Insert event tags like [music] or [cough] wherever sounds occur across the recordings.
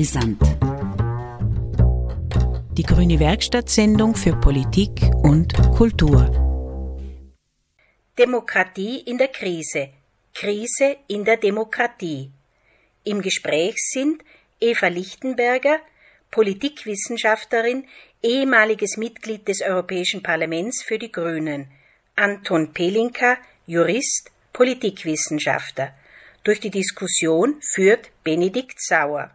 Brisant. Die Grüne Werkstattsendung für Politik und Kultur. Demokratie in der Krise. Krise in der Demokratie. Im Gespräch sind Eva Lichtenberger, Politikwissenschaftlerin, ehemaliges Mitglied des Europäischen Parlaments für die Grünen, Anton Pelinka, Jurist, Politikwissenschaftler. Durch die Diskussion führt Benedikt Sauer.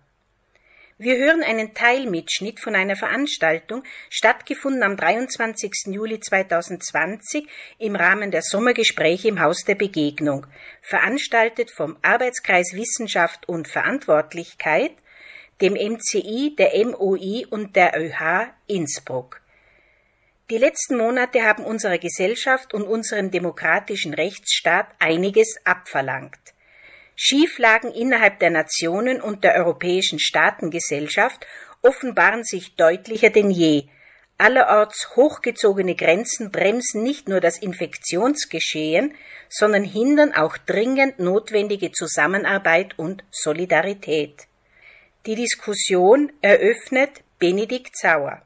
Wir hören einen Teilmitschnitt von einer Veranstaltung, stattgefunden am 23. Juli 2020 im Rahmen der Sommergespräche im Haus der Begegnung, veranstaltet vom Arbeitskreis Wissenschaft und Verantwortlichkeit, dem MCI, der MOI und der ÖH Innsbruck. Die letzten Monate haben unserer Gesellschaft und unserem demokratischen Rechtsstaat einiges abverlangt. Schieflagen innerhalb der Nationen und der europäischen Staatengesellschaft offenbaren sich deutlicher denn je. Allerorts hochgezogene Grenzen bremsen nicht nur das Infektionsgeschehen, sondern hindern auch dringend notwendige Zusammenarbeit und Solidarität. Die Diskussion eröffnet Benedikt Sauer.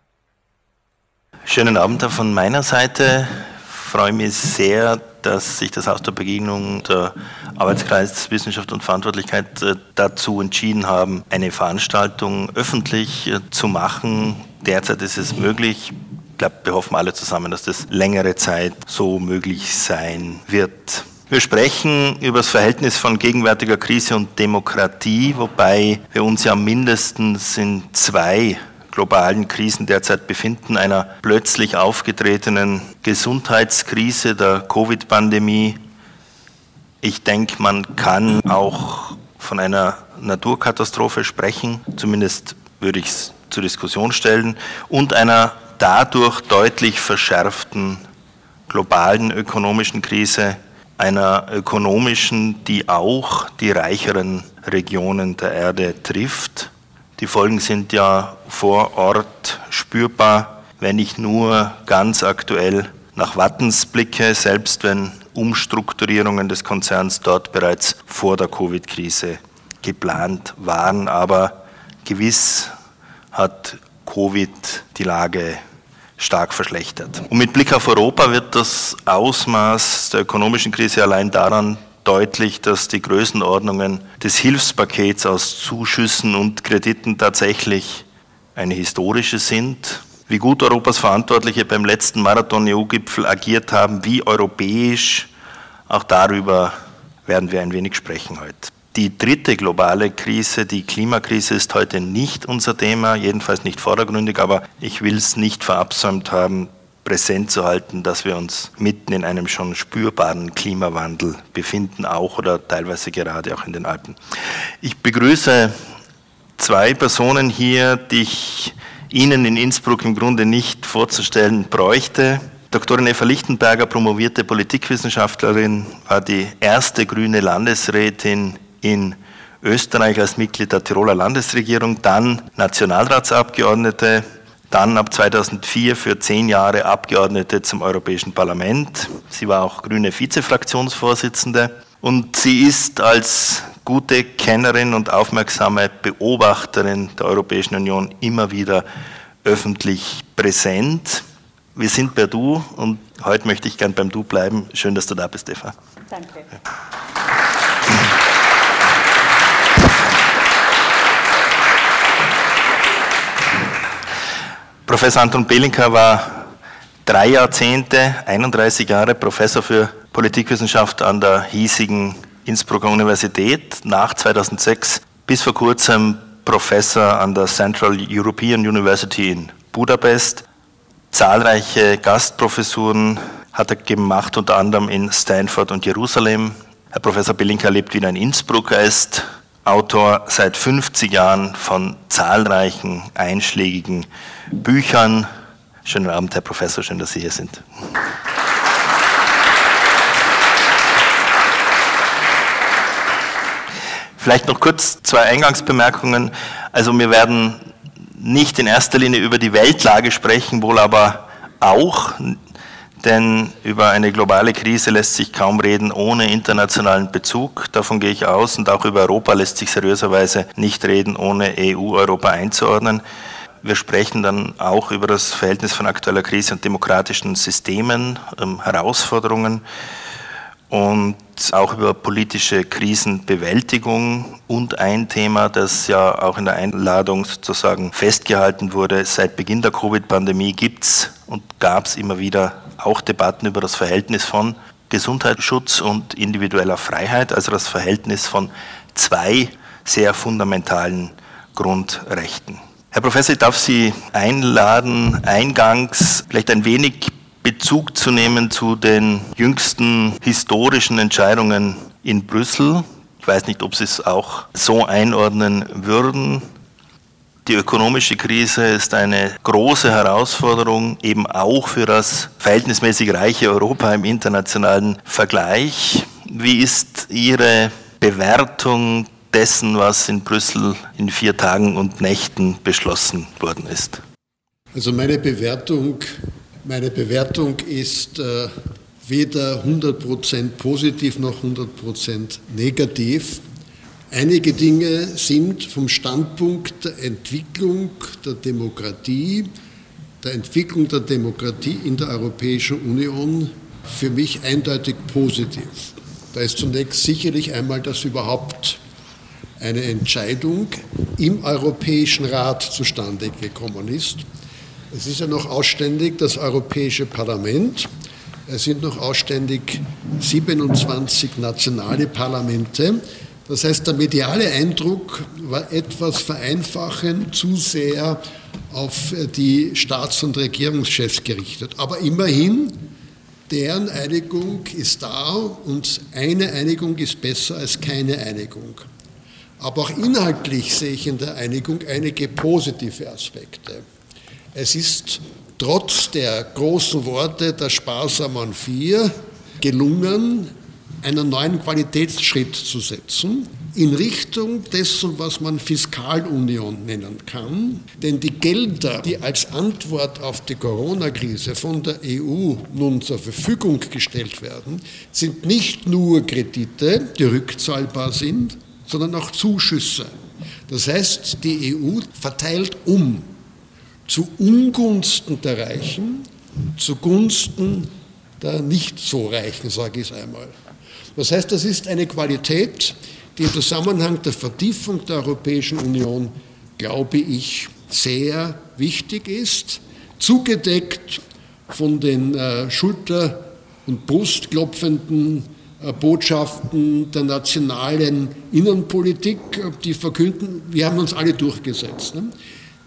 Schönen Abend auch von meiner Seite. Ich freue mich sehr, dass sich das Haus der Begegnung, der Arbeitskreis Wissenschaft und Verantwortlichkeit äh, dazu entschieden haben, eine Veranstaltung öffentlich äh, zu machen. Derzeit ist es möglich. Ich glaube, wir hoffen alle zusammen, dass das längere Zeit so möglich sein wird. Wir sprechen über das Verhältnis von gegenwärtiger Krise und Demokratie, wobei wir uns ja mindestens in zwei globalen Krisen derzeit befinden, einer plötzlich aufgetretenen Gesundheitskrise der Covid-Pandemie. Ich denke, man kann auch von einer Naturkatastrophe sprechen, zumindest würde ich es zur Diskussion stellen, und einer dadurch deutlich verschärften globalen ökonomischen Krise, einer ökonomischen, die auch die reicheren Regionen der Erde trifft die Folgen sind ja vor Ort spürbar, wenn ich nur ganz aktuell nach Wattens blicke, selbst wenn Umstrukturierungen des Konzerns dort bereits vor der Covid-Krise geplant waren. Aber gewiss hat Covid die Lage stark verschlechtert. Und mit Blick auf Europa wird das Ausmaß der ökonomischen Krise allein daran deutlich, dass die Größenordnungen des Hilfspakets aus Zuschüssen und Krediten tatsächlich eine historische sind. Wie gut Europas Verantwortliche beim letzten Marathon-EU-Gipfel agiert haben, wie europäisch, auch darüber werden wir ein wenig sprechen heute. Die dritte globale Krise, die Klimakrise, ist heute nicht unser Thema, jedenfalls nicht vordergründig, aber ich will es nicht verabsäumt haben, präsent zu halten, dass wir uns mitten in einem schon spürbaren Klimawandel befinden, auch oder teilweise gerade auch in den Alpen. Ich begrüße zwei Personen hier, die ich Ihnen in Innsbruck im Grunde nicht vorzustellen bräuchte. Doktorin Eva Lichtenberger, promovierte Politikwissenschaftlerin, war die erste grüne Landesrätin in Österreich als Mitglied der Tiroler Landesregierung, dann Nationalratsabgeordnete, dann ab 2004 für zehn Jahre Abgeordnete zum Europäischen Parlament. Sie war auch grüne Vizefraktionsvorsitzende und sie ist als gute Kennerin und aufmerksame Beobachterin der Europäischen Union immer wieder öffentlich präsent. Wir sind per Du und heute möchte ich gern beim Du bleiben. Schön, dass du da bist, Eva. Danke. Professor Anton Belinka war drei Jahrzehnte, 31 Jahre Professor für Politikwissenschaft an der hiesigen Innsbrucker Universität, nach 2006 bis vor kurzem Professor an der Central European University in Budapest. Zahlreiche Gastprofessuren hat er gemacht, unter anderem in Stanford und Jerusalem. Herr Professor Belinka lebt wieder in Innsbruck. Er ist Autor seit 50 Jahren von zahlreichen einschlägigen Büchern. Schönen Abend, Herr Professor, schön, dass Sie hier sind. Vielleicht noch kurz zwei Eingangsbemerkungen. Also wir werden nicht in erster Linie über die Weltlage sprechen, wohl aber auch. Denn über eine globale Krise lässt sich kaum reden ohne internationalen Bezug. Davon gehe ich aus. Und auch über Europa lässt sich seriöserweise nicht reden, ohne EU-Europa einzuordnen. Wir sprechen dann auch über das Verhältnis von aktueller Krise und demokratischen Systemen, ähm, Herausforderungen und auch über politische Krisenbewältigung und ein Thema, das ja auch in der Einladung sozusagen festgehalten wurde, seit Beginn der Covid-Pandemie gibt es und gab es immer wieder auch Debatten über das Verhältnis von Gesundheitsschutz und individueller Freiheit, also das Verhältnis von zwei sehr fundamentalen Grundrechten. Herr Professor, ich darf Sie einladen, eingangs vielleicht ein wenig Bezug zu nehmen zu den jüngsten historischen Entscheidungen in Brüssel. Ich weiß nicht, ob Sie es auch so einordnen würden. Die ökonomische Krise ist eine große Herausforderung, eben auch für das verhältnismäßig reiche Europa im internationalen Vergleich. Wie ist Ihre Bewertung dessen, was in Brüssel in vier Tagen und Nächten beschlossen worden ist? Also meine Bewertung meine Bewertung ist äh, weder 100% positiv noch 100% negativ. Einige Dinge sind vom Standpunkt der Entwicklung der Demokratie, der Entwicklung der Demokratie in der Europäischen Union für mich eindeutig positiv. Da ist zunächst sicherlich einmal, dass überhaupt eine Entscheidung im Europäischen Rat zustande gekommen ist es ist ja noch ausständig das Europäische Parlament. Es sind noch ausständig 27 nationale Parlamente. Das heißt, der mediale Eindruck war etwas vereinfachend, zu sehr auf die Staats- und Regierungschefs gerichtet. Aber immerhin, deren Einigung ist da und eine Einigung ist besser als keine Einigung. Aber auch inhaltlich sehe ich in der Einigung einige positive Aspekte. Es ist trotz der großen Worte der sparsamen Vier gelungen, einen neuen Qualitätsschritt zu setzen in Richtung dessen, was man Fiskalunion nennen kann. Denn die Gelder, die als Antwort auf die Corona-Krise von der EU nun zur Verfügung gestellt werden, sind nicht nur Kredite, die rückzahlbar sind, sondern auch Zuschüsse. Das heißt, die EU verteilt um zu Ungunsten der Reichen, zugunsten der nicht so Reichen, sage ich es einmal. Das heißt, das ist eine Qualität, die im Zusammenhang der Vertiefung der Europäischen Union, glaube ich, sehr wichtig ist, zugedeckt von den äh, Schulter- und Brustklopfenden äh, Botschaften der nationalen Innenpolitik, die verkünden, wir haben uns alle durchgesetzt. Ne?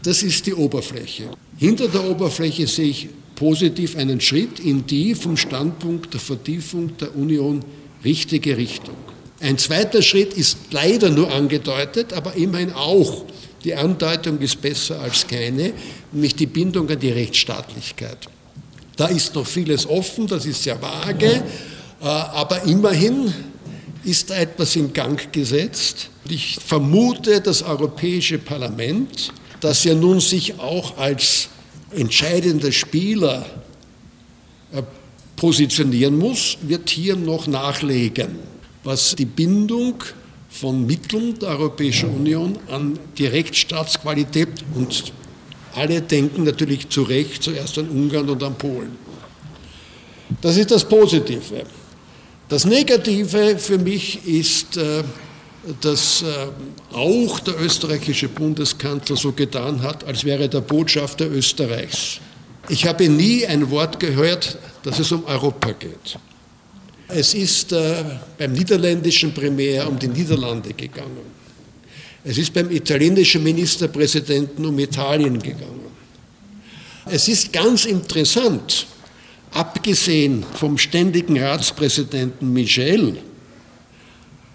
Das ist die Oberfläche. Hinter der Oberfläche sehe ich positiv einen Schritt in die vom Standpunkt der Vertiefung der Union richtige Richtung. Ein zweiter Schritt ist leider nur angedeutet, aber immerhin auch. Die Andeutung ist besser als keine, nämlich die Bindung an die Rechtsstaatlichkeit. Da ist noch vieles offen, das ist sehr vage, äh, aber immerhin ist da etwas in Gang gesetzt. Ich vermute, das Europäische Parlament dass er nun sich auch als entscheidender Spieler äh, positionieren muss, wird hier noch nachlegen, was die Bindung von Mitteln der Europäischen Union an die Rechtsstaatsqualität und alle denken natürlich zu Recht zuerst an Ungarn und an Polen. Das ist das Positive. Das Negative für mich ist äh, dass äh, auch der österreichische Bundeskanzler so getan hat, als wäre der Botschafter Österreichs. Ich habe nie ein Wort gehört, dass es um Europa geht. Es ist äh, beim niederländischen Primär um die Niederlande gegangen. Es ist beim italienischen Ministerpräsidenten um Italien gegangen. Es ist ganz interessant, abgesehen vom ständigen Ratspräsidenten Michel,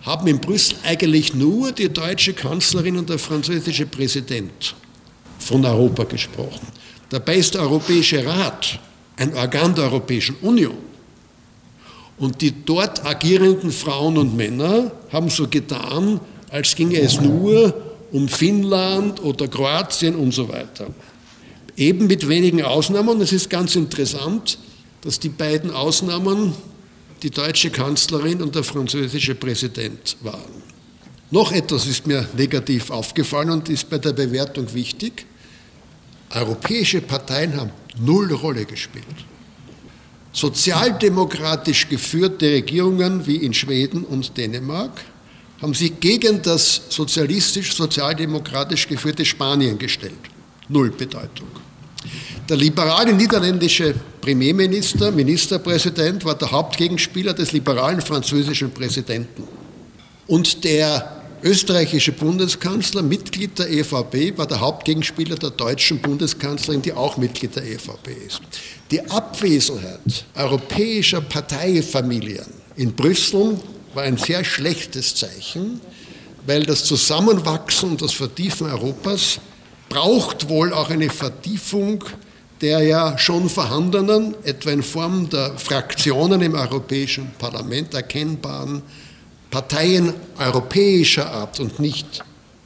haben in Brüssel eigentlich nur die deutsche Kanzlerin und der französische Präsident von Europa gesprochen. Dabei ist der Europäische Rat ein Organ der Europäischen Union. Und die dort agierenden Frauen und Männer haben so getan, als ginge es nur um Finnland oder Kroatien und so weiter. Eben mit wenigen Ausnahmen, und es ist ganz interessant, dass die beiden Ausnahmen die deutsche Kanzlerin und der französische Präsident waren. Noch etwas ist mir negativ aufgefallen und ist bei der Bewertung wichtig. Europäische Parteien haben null Rolle gespielt. Sozialdemokratisch geführte Regierungen wie in Schweden und Dänemark haben sich gegen das sozialistisch-sozialdemokratisch geführte Spanien gestellt. Null Bedeutung. Der liberale niederländische Premierminister, Ministerpräsident, war der Hauptgegenspieler des liberalen französischen Präsidenten. Und der österreichische Bundeskanzler, Mitglied der EVP, war der Hauptgegenspieler der deutschen Bundeskanzlerin, die auch Mitglied der EVP ist. Die Abwesenheit europäischer Parteifamilien in Brüssel war ein sehr schlechtes Zeichen, weil das Zusammenwachsen und das Vertiefen Europas braucht wohl auch eine Vertiefung der ja schon vorhandenen, etwa in Form der Fraktionen im Europäischen Parlament erkennbaren Parteien europäischer Art und nicht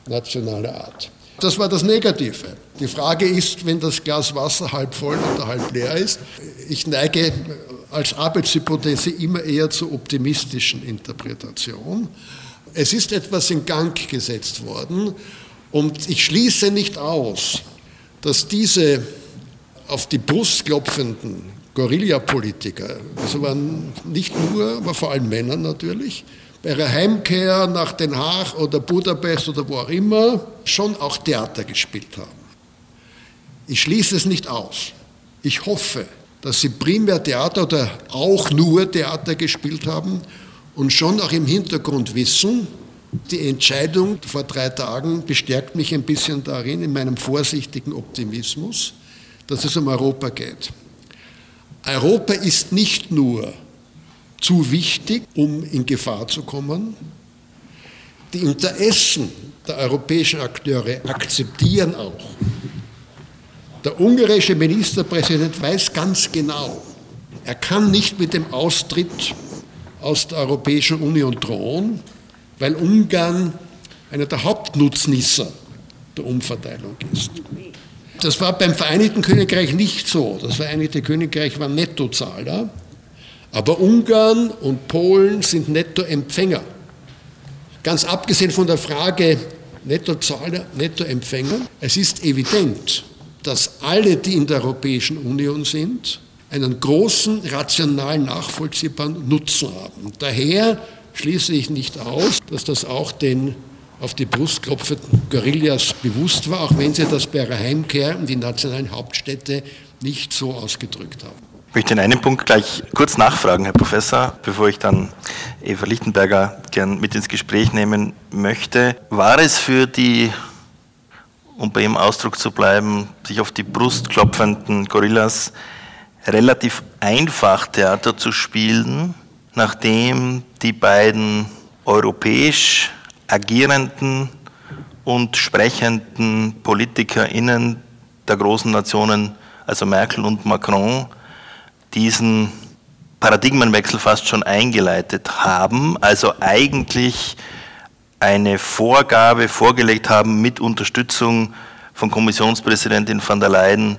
nationaler Art. Das war das Negative. Die Frage ist, wenn das Glas Wasser halb voll oder halb leer ist, ich neige als Arbeitshypothese immer eher zur optimistischen Interpretation. Es ist etwas in Gang gesetzt worden und ich schließe nicht aus, dass diese auf die Brust klopfenden Guerillapolitiker, also waren nicht nur, aber vor allem Männer natürlich, bei ihrer Heimkehr nach Den Haag oder Budapest oder wo auch immer schon auch Theater gespielt haben. Ich schließe es nicht aus. Ich hoffe, dass sie primär Theater oder auch nur Theater gespielt haben und schon auch im Hintergrund wissen, die Entscheidung vor drei Tagen bestärkt mich ein bisschen darin, in meinem vorsichtigen Optimismus, dass es um Europa geht. Europa ist nicht nur zu wichtig, um in Gefahr zu kommen. Die Interessen der europäischen Akteure akzeptieren auch. Der ungarische Ministerpräsident weiß ganz genau, er kann nicht mit dem Austritt aus der Europäischen Union drohen, weil Ungarn einer der Hauptnutznießer der Umverteilung ist. Das war beim Vereinigten Königreich nicht so. Das Vereinigte Königreich war Nettozahler, aber Ungarn und Polen sind Nettoempfänger. Ganz abgesehen von der Frage Nettozahler, Nettoempfänger, es ist evident, dass alle, die in der Europäischen Union sind, einen großen, rationalen, nachvollziehbaren Nutzen haben. Daher schließe ich nicht aus, dass das auch den auf die Brust klopfenden Guerillas bewusst war, auch wenn sie das bei ihrer Heimkehr in die nationalen Hauptstädte nicht so ausgedrückt haben. Ich möchte in einem Punkt gleich kurz nachfragen, Herr Professor, bevor ich dann Eva Lichtenberger gern mit ins Gespräch nehmen möchte. War es für die, um bei Ihrem Ausdruck zu bleiben, sich auf die Brust klopfenden Gorillas relativ einfach Theater zu spielen, nachdem die beiden europäisch agierenden und sprechenden PolitikerInnen der großen Nationen, also Merkel und Macron, diesen Paradigmenwechsel fast schon eingeleitet haben, also eigentlich eine Vorgabe vorgelegt haben mit Unterstützung von Kommissionspräsidentin van der Leyen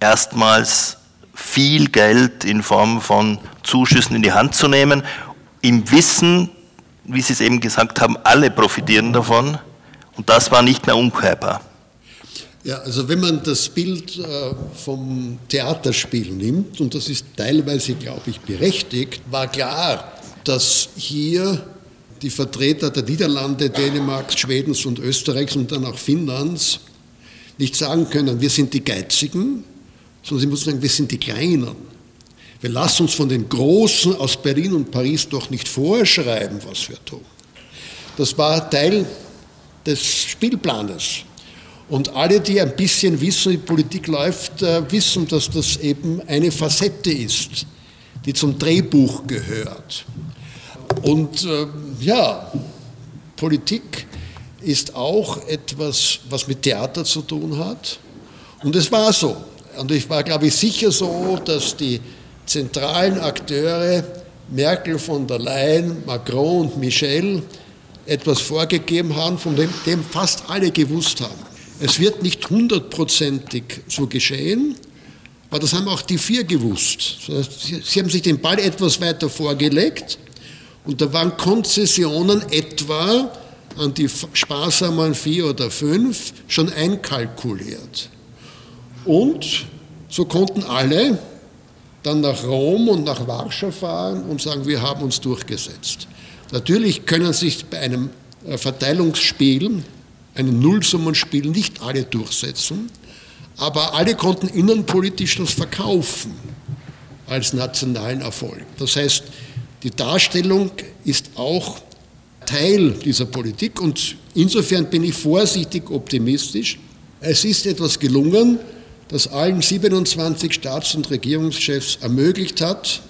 erstmals viel Geld in Form von Zuschüssen in die Hand zu nehmen, im Wissen, wie Sie es eben gesagt haben, alle profitieren davon und das war nicht mehr umkehrbar. Ja, also wenn man das Bild äh, vom Theaterspiel nimmt, und das ist teilweise, glaube ich, berechtigt, war klar, dass hier die Vertreter der Niederlande, Dänemarks, Schwedens und Österreichs und dann auch Finnlands nicht sagen können, wir sind die Geizigen, sondern sie müssen sagen, wir sind die Kleinen. Wir lassen uns von den Großen aus Berlin und Paris doch nicht vorschreiben, was wir tun. Das war Teil des Spielplanes. Und alle, die ein bisschen wissen, wie Politik läuft, äh, wissen, dass das eben eine Facette ist, die zum Drehbuch gehört. Und äh, ja, Politik ist auch etwas, was mit Theater zu tun hat. Und es war so. Und ich war, glaube ich, sicher so, dass die zentralen Akteure, Merkel, von der Leyen, Macron und Michel, etwas vorgegeben haben, von dem, dem fast alle gewusst haben. Es wird nicht hundertprozentig so geschehen, Aber das haben auch die vier gewusst. Sie haben sich den Ball etwas weiter vorgelegt und da waren Konzessionen etwa an die sparsamen vier oder fünf schon einkalkuliert. Und so konnten alle dann nach Rom und nach Warschau fahren und sagen, wir haben uns durchgesetzt. Natürlich können sich bei einem äh, Verteilungsspiel, einem Nullsummenspiel nicht alle durchsetzen, aber alle konnten innenpolitisch das verkaufen als nationalen Erfolg. Das heißt, die Darstellung ist auch Teil dieser Politik und insofern bin ich vorsichtig optimistisch. Es ist etwas gelungen, das allen 27 Staats- und Regierungschefs ermöglicht hat,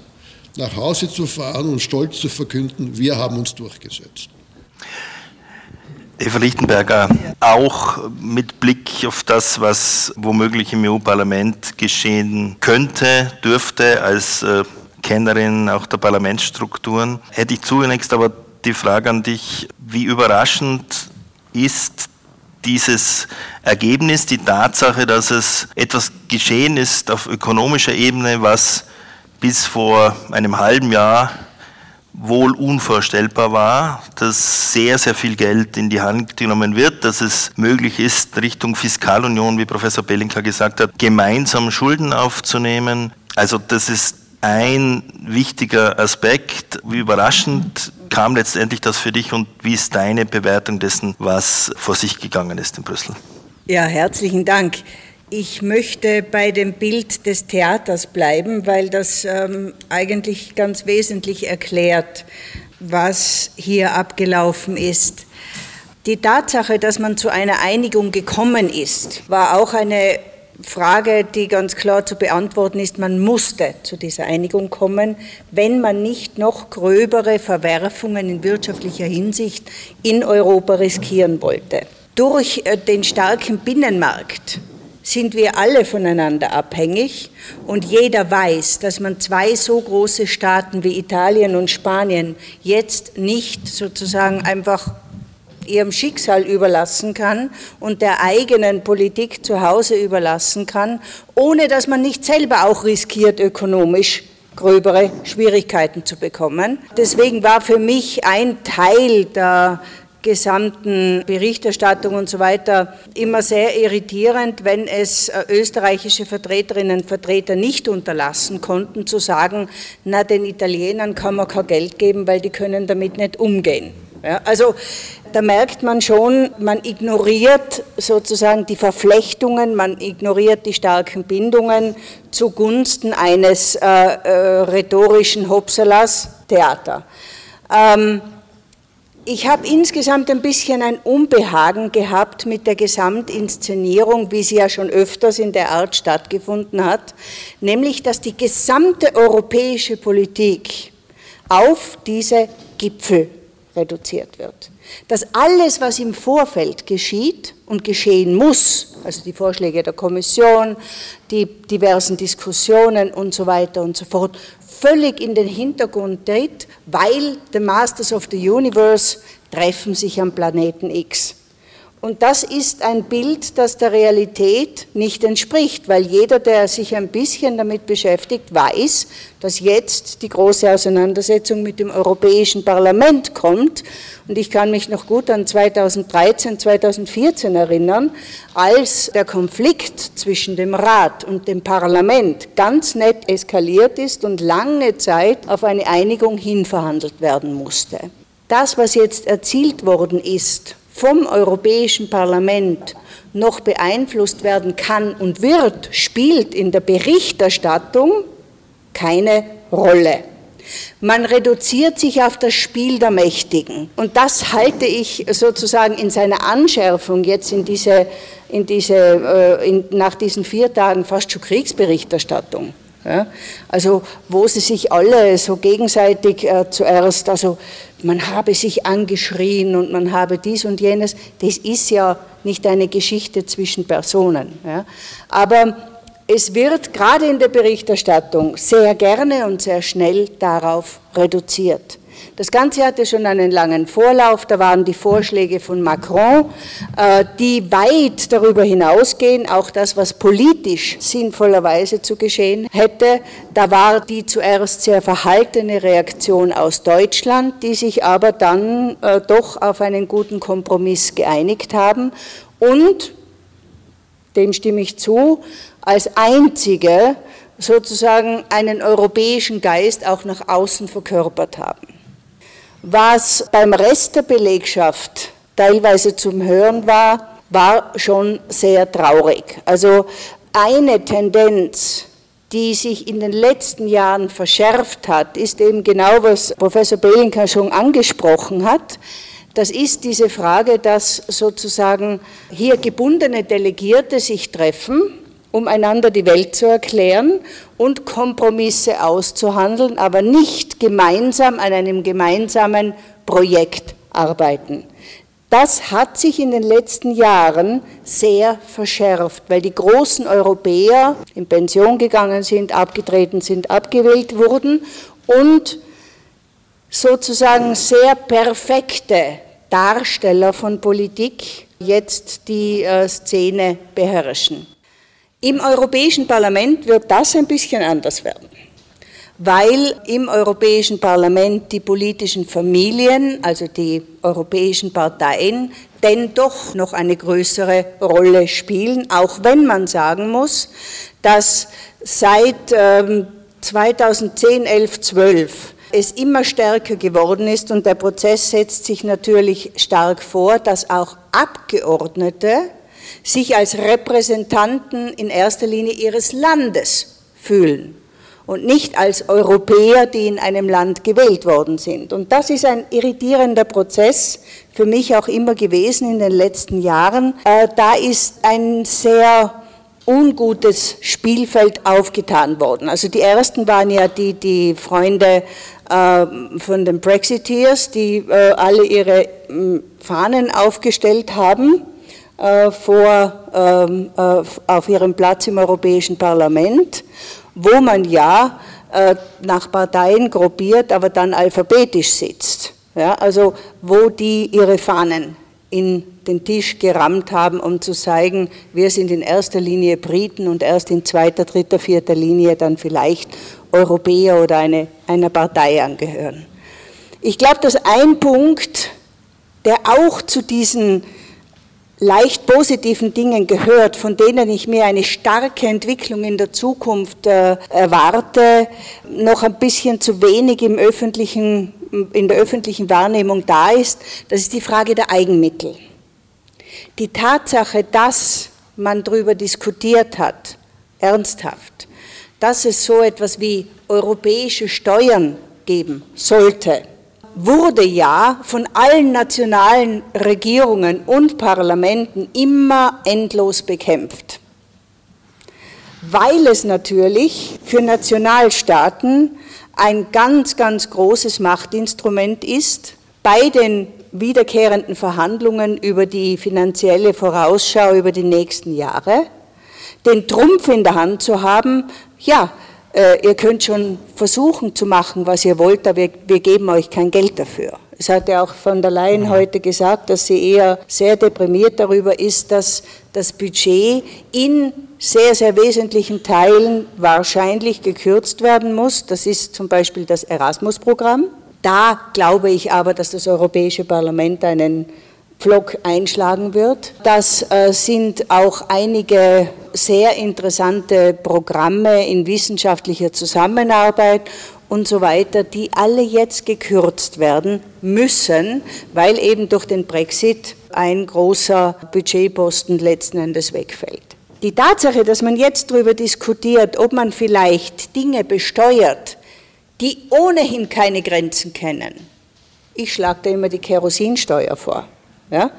nach Hause zu fahren und stolz zu verkünden, wir haben uns durchgesetzt. Eva Lichtenberger, auch mit Blick auf das, was womöglich im EU-Parlament geschehen könnte, dürfte, als äh, Kennerin auch der Parlamentsstrukturen, hätte ich zunächst aber die Frage an dich, wie überraschend ist dieses Ergebnis, die Tatsache, dass es etwas geschehen ist auf ökonomischer Ebene, was bis vor einem halben Jahr wohl unvorstellbar war, dass sehr, sehr viel Geld in die Hand genommen wird, dass es möglich ist, Richtung Fiskalunion, wie Professor Bellinka gesagt hat, gemeinsam Schulden aufzunehmen. Also das ist ein wichtiger Aspekt. Wie überraschend kam letztendlich das für dich und wie ist deine Bewertung dessen, was vor sich gegangen ist in Brüssel? Ja, herzlichen Dank. Ich möchte bei dem Bild des Theaters bleiben, weil das ähm, eigentlich ganz wesentlich erklärt, was hier abgelaufen ist. Die Tatsache, dass man zu einer Einigung gekommen ist, war auch eine Frage, die ganz klar zu beantworten ist, man musste zu dieser Einigung kommen, wenn man nicht noch gröbere Verwerfungen in wirtschaftlicher Hinsicht in Europa riskieren wollte. Durch äh, den starken Binnenmarkt sind wir alle voneinander abhängig und jeder weiß, dass man zwei so große Staaten wie Italien und Spanien jetzt nicht sozusagen einfach ihrem Schicksal überlassen kann und der eigenen Politik zu Hause überlassen kann, ohne dass man nicht selber auch riskiert, ökonomisch gröbere Schwierigkeiten zu bekommen. Deswegen war für mich ein Teil der gesamten Berichterstattung und so weiter immer sehr irritierend, wenn es äh, österreichische Vertreterinnen und Vertreter nicht unterlassen konnten zu sagen, na den Italienern kann man kein Geld geben, weil die können damit nicht umgehen. Ja, also da merkt man schon, man ignoriert sozusagen die Verflechtungen, man ignoriert die starken Bindungen zugunsten eines äh, äh, rhetorischen Hopsalas Theater. Ähm, ich habe insgesamt ein bisschen ein Unbehagen gehabt mit der Gesamtinszenierung, wie sie ja schon öfters in der Art stattgefunden hat, nämlich dass die gesamte europäische Politik auf diese Gipfel reduziert wird. Dass alles, was im Vorfeld geschieht und geschehen muss, also die Vorschläge der Kommission, die diversen Diskussionen und so weiter und so fort, völlig in den Hintergrund tritt, weil the Masters of the Universe treffen sich am Planeten X. Und das ist ein Bild, das der Realität nicht entspricht, weil jeder, der sich ein bisschen damit beschäftigt, weiß, dass jetzt die große Auseinandersetzung mit dem Europäischen Parlament kommt. Und ich kann mich noch gut an 2013, 2014 erinnern, als der Konflikt zwischen dem Rat und dem Parlament ganz nett eskaliert ist und lange Zeit auf eine Einigung hinverhandelt werden musste. Das, was jetzt erzielt worden ist, vom Europäischen Parlament noch beeinflusst werden kann und wird, spielt in der Berichterstattung keine Rolle. Man reduziert sich auf das Spiel der Mächtigen. Und das halte ich sozusagen in seiner Anschärfung jetzt in diese, in diese, äh, in, nach diesen vier Tagen fast schon Kriegsberichterstattung ja? Also wo sie sich alle so gegenseitig äh, zuerst, also man habe sich angeschrien und man habe dies und jenes, das ist ja nicht eine Geschichte zwischen Personen. Ja? Aber es wird gerade in der Berichterstattung sehr gerne und sehr schnell darauf reduziert. Das Ganze hatte schon einen langen Vorlauf. Da waren die Vorschläge von Macron, äh, die weit darüber hinausgehen, auch das, was politisch sinnvollerweise zu geschehen hätte. Da war die zuerst sehr verhaltene Reaktion aus Deutschland, die sich aber dann äh, doch auf einen guten Kompromiss geeinigt haben und, dem stimme ich zu, als einzige sozusagen einen europäischen Geist auch nach außen verkörpert haben. Was beim Rest der Belegschaft teilweise zum Hören war, war schon sehr traurig. Also eine Tendenz, die sich in den letzten Jahren verschärft hat, ist eben genau, was Professor Belinka schon angesprochen hat. Das ist diese Frage, dass sozusagen hier gebundene Delegierte sich treffen um einander die Welt zu erklären und Kompromisse auszuhandeln, aber nicht gemeinsam an einem gemeinsamen Projekt arbeiten. Das hat sich in den letzten Jahren sehr verschärft, weil die großen Europäer in Pension gegangen sind, abgetreten sind, abgewählt wurden und sozusagen sehr perfekte Darsteller von Politik jetzt die äh, Szene beherrschen. Im Europäischen Parlament wird das ein bisschen anders werden, weil im Europäischen Parlament die politischen Familien, also die europäischen Parteien, denn doch noch eine größere Rolle spielen, auch wenn man sagen muss, dass seit 2010, 11, 12 es immer stärker geworden ist und der Prozess setzt sich natürlich stark vor, dass auch Abgeordnete sich als Repräsentanten in erster Linie ihres Landes fühlen und nicht als Europäer, die in einem Land gewählt worden sind. Und das ist ein irritierender Prozess für mich auch immer gewesen in den letzten Jahren. Äh, da ist ein sehr ungutes Spielfeld aufgetan worden. Also die ersten waren ja die, die Freunde äh, von den Brexiteers, die äh, alle ihre Fahnen aufgestellt haben vor, ähm, äh, auf ihrem Platz im Europäischen Parlament, wo man ja äh, nach Parteien gruppiert, aber dann alphabetisch sitzt. Ja, also wo die ihre Fahnen in den Tisch gerammt haben, um zu zeigen, wir sind in erster Linie Briten und erst in zweiter, dritter, vierter Linie dann vielleicht Europäer oder eine, einer Partei angehören. Ich glaube, dass ein Punkt, der auch zu diesen leicht positiven Dingen gehört, von denen ich mir eine starke Entwicklung in der Zukunft äh, erwarte, noch ein bisschen zu wenig im öffentlichen, in der öffentlichen Wahrnehmung da ist, das ist die Frage der Eigenmittel. Die Tatsache, dass man darüber diskutiert hat, ernsthaft, dass es so etwas wie europäische Steuern geben sollte, wurde ja von allen nationalen Regierungen und Parlamenten immer endlos bekämpft, weil es natürlich für Nationalstaaten ein ganz, ganz großes Machtinstrument ist bei den wiederkehrenden Verhandlungen über die finanzielle Vorausschau über die nächsten Jahre, den Trumpf in der Hand zu haben, ja, äh, ihr könnt schon versuchen zu machen, was ihr wollt, aber wir, wir geben euch kein Geld dafür. Es hat ja auch von der Leyen mhm. heute gesagt, dass sie eher sehr deprimiert darüber ist, dass das Budget in sehr, sehr wesentlichen Teilen wahrscheinlich gekürzt werden muss. Das ist zum Beispiel das Erasmus-Programm. Da glaube ich aber, dass das Europäische Parlament einen Pflock einschlagen wird. Das äh, sind auch einige sehr interessante Programme in wissenschaftlicher Zusammenarbeit und so weiter, die alle jetzt gekürzt werden müssen, weil eben durch den Brexit ein großer Budgetposten letzten Endes wegfällt. Die Tatsache, dass man jetzt darüber diskutiert, ob man vielleicht Dinge besteuert, die ohnehin keine Grenzen kennen. Ich schlage da immer die Kerosinsteuer vor. Ja?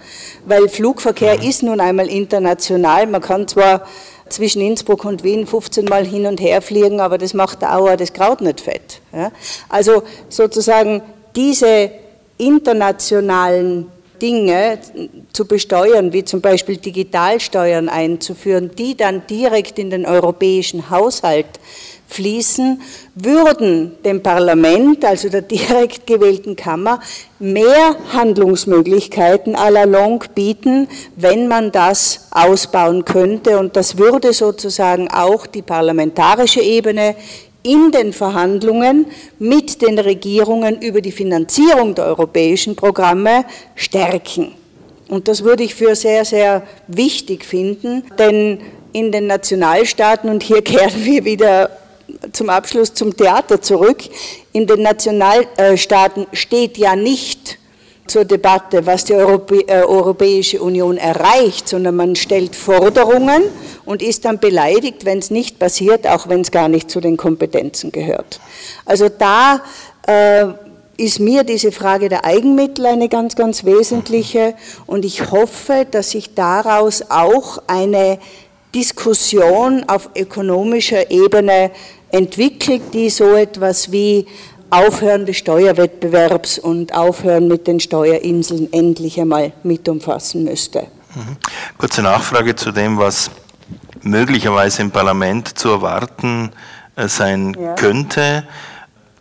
Weil Flugverkehr ja. ist nun einmal international. Man kann zwar zwischen Innsbruck und Wien 15 Mal hin und her fliegen, aber das macht der Auer das Kraut nicht fett. Ja? Also sozusagen diese internationalen Dinge zu besteuern, wie zum Beispiel Digitalsteuern einzuführen, die dann direkt in den europäischen Haushalt fließen, würden dem Parlament, also der [laughs] direkt gewählten Kammer, mehr Handlungsmöglichkeiten à la longue bieten, wenn man das ausbauen könnte. Und das würde sozusagen auch die parlamentarische Ebene in den Verhandlungen mit den Regierungen über die Finanzierung der europäischen Programme stärken. Und das würde ich für sehr, sehr wichtig finden, denn in den Nationalstaaten, und hier [laughs] kehren wir wieder zum Abschluss zum Theater zurück, in den Nationalstaaten steht ja nicht zur Debatte, was die Europä äh, Europäische Union erreicht, sondern man stellt Forderungen und ist dann beleidigt, wenn es nicht passiert, auch wenn es gar nicht zu den Kompetenzen gehört. Also da äh, ist mir diese Frage der Eigenmittel eine ganz, ganz wesentliche und ich hoffe, dass sich daraus auch eine Diskussion auf ökonomischer Ebene entwickelt, die so etwas wie Aufhören des Steuerwettbewerbs und Aufhören mit den Steuerinseln endlich einmal mit umfassen müsste. Mhm. Kurze Nachfrage zu dem, was möglicherweise im Parlament zu erwarten äh, sein ja. könnte.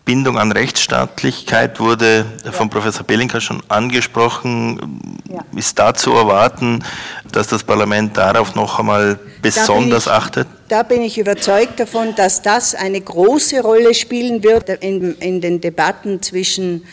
Bindung an Rechtsstaatlichkeit wurde von Professor Belinka schon angesprochen. Ja. Ist da zu erwarten, dass das Parlament darauf noch einmal besonders ich, achtet? Da bin ich überzeugt davon, dass das eine große Rolle spielen wird in, in den Debatten zwischen,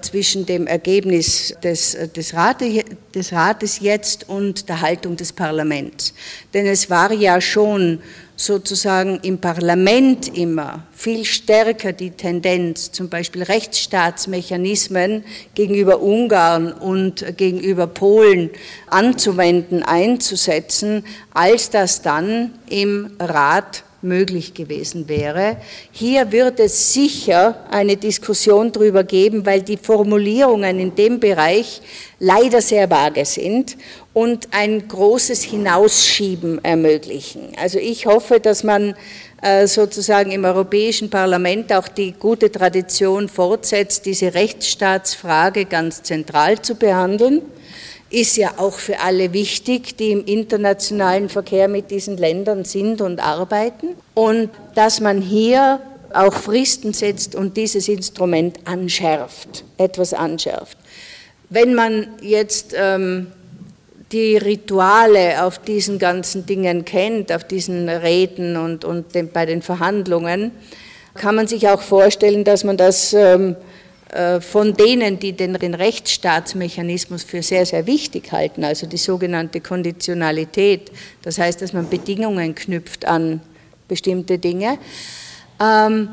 zwischen dem Ergebnis des, des, Rate, des Rates jetzt und der Haltung des Parlaments. Denn es war ja schon sozusagen im Parlament immer viel stärker die Tendenz, zum Beispiel Rechtsstaatsmechanismen gegenüber Ungarn und gegenüber Polen anzuwenden, einzusetzen, als das dann im Rat möglich gewesen wäre. Hier wird es sicher eine Diskussion darüber geben, weil die Formulierungen in dem Bereich leider sehr vage sind und ein großes Hinausschieben ermöglichen. Also ich hoffe, dass man äh, sozusagen im Europäischen Parlament auch die gute Tradition fortsetzt, diese Rechtsstaatsfrage ganz zentral zu behandeln. Ist ja auch für alle wichtig, die im internationalen Verkehr mit diesen Ländern sind und arbeiten. Und dass man hier auch Fristen setzt und dieses Instrument anschärft, etwas anschärft. Wenn man jetzt ähm, die Rituale auf diesen ganzen Dingen kennt, auf diesen Reden und, und den, bei den Verhandlungen, kann man sich auch vorstellen, dass man das ähm, äh, von denen, die den, Rechtsstaatsmechanismus für sehr, sehr wichtig halten, also die sogenannte Konditionalität, das heißt, dass man Bedingungen knüpft an bestimmte Dinge, ähm,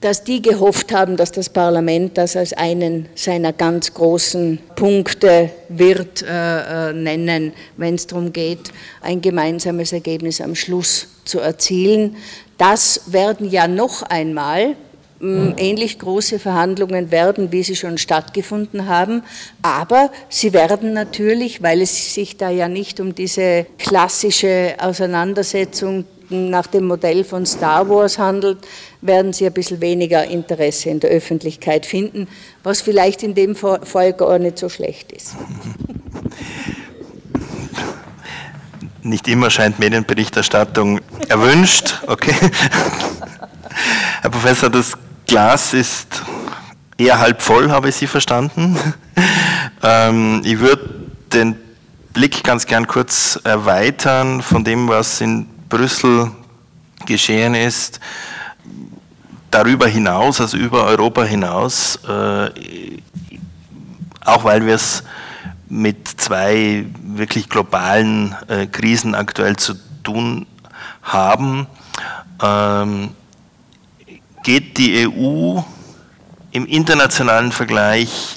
dass die gehofft haben, dass das Parlament das als einen seiner ganz großen Punkte wird äh, äh nennen, wenn es darum geht, ein gemeinsames Ergebnis am Schluss zu erzielen. Das werden ja noch einmal ähnlich große Verhandlungen werden, wie sie schon stattgefunden haben. Aber sie werden natürlich, weil es sich da ja nicht um diese klassische Auseinandersetzung nach dem Modell von Star Wars handelt, werden sie ein bisschen weniger Interesse in der Öffentlichkeit finden, was vielleicht in dem Fall gar nicht so schlecht ist. Nicht immer scheint Medienberichterstattung erwünscht. Okay. Herr Professor, das Glas ist eher halb voll, habe ich Sie verstanden. [laughs] Ähm, ich würde den Blick ganz gern kurz erweitern von dem, was in Brüssel geschehen ist, darüber hinaus, also über Europa hinaus, äh, auch weil wir es mit zwei wirklich globalen äh, Krisen aktuell zu tun haben, ähm, geht die EU im internationalen Vergleich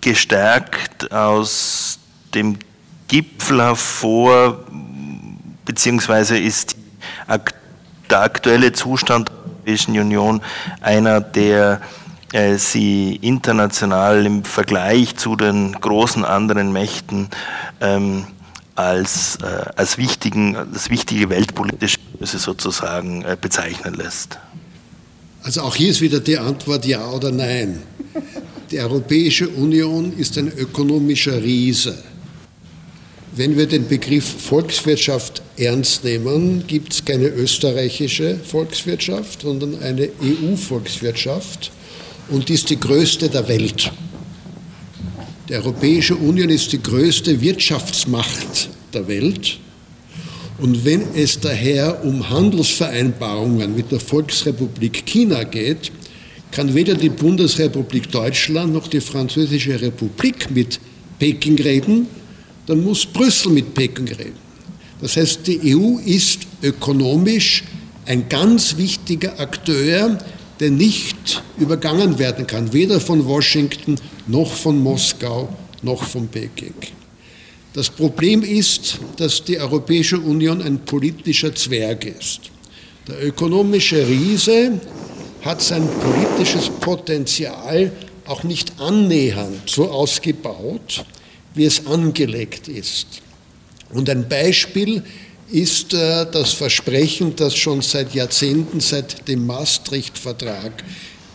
gestärkt aus dem Gipfel hervor, beziehungsweise ist der aktuelle Zustand der Europäischen Union einer, der äh, sie international im Vergleich zu den großen anderen Mächten ähm, als, äh, als wichtigen, das wichtige weltpolitische sozusagen äh, bezeichnen lässt. Also auch hier ist wieder die Antwort ja oder nein. Die Europäische Union ist ein ökonomischer Riese. Wenn wir den Begriff Volkswirtschaft ernst nehmen, gibt es keine österreichische Volkswirtschaft, sondern eine EU-Volkswirtschaft und die ist die größte der Welt. Die Europäische Union ist die größte Wirtschaftsmacht der Welt. Und wenn es daher um Handelsvereinbarungen mit der Volksrepublik China geht, kann weder die Bundesrepublik Deutschland noch die Französische Republik mit Peking reden, dann muss Brüssel mit Peking reden. Das heißt, die EU ist ökonomisch ein ganz wichtiger Akteur, der nicht übergangen werden kann, weder von Washington noch von Moskau noch von Peking. Das Problem ist, dass die Europäische Union ein politischer Zwerg ist. Der ökonomische Riese hat sein politisches Potenzial auch nicht annähernd so ausgebaut, wie es angelegt ist. Und ein Beispiel ist äh, das Versprechen, das schon seit Jahrzehnten, seit dem Maastricht-Vertrag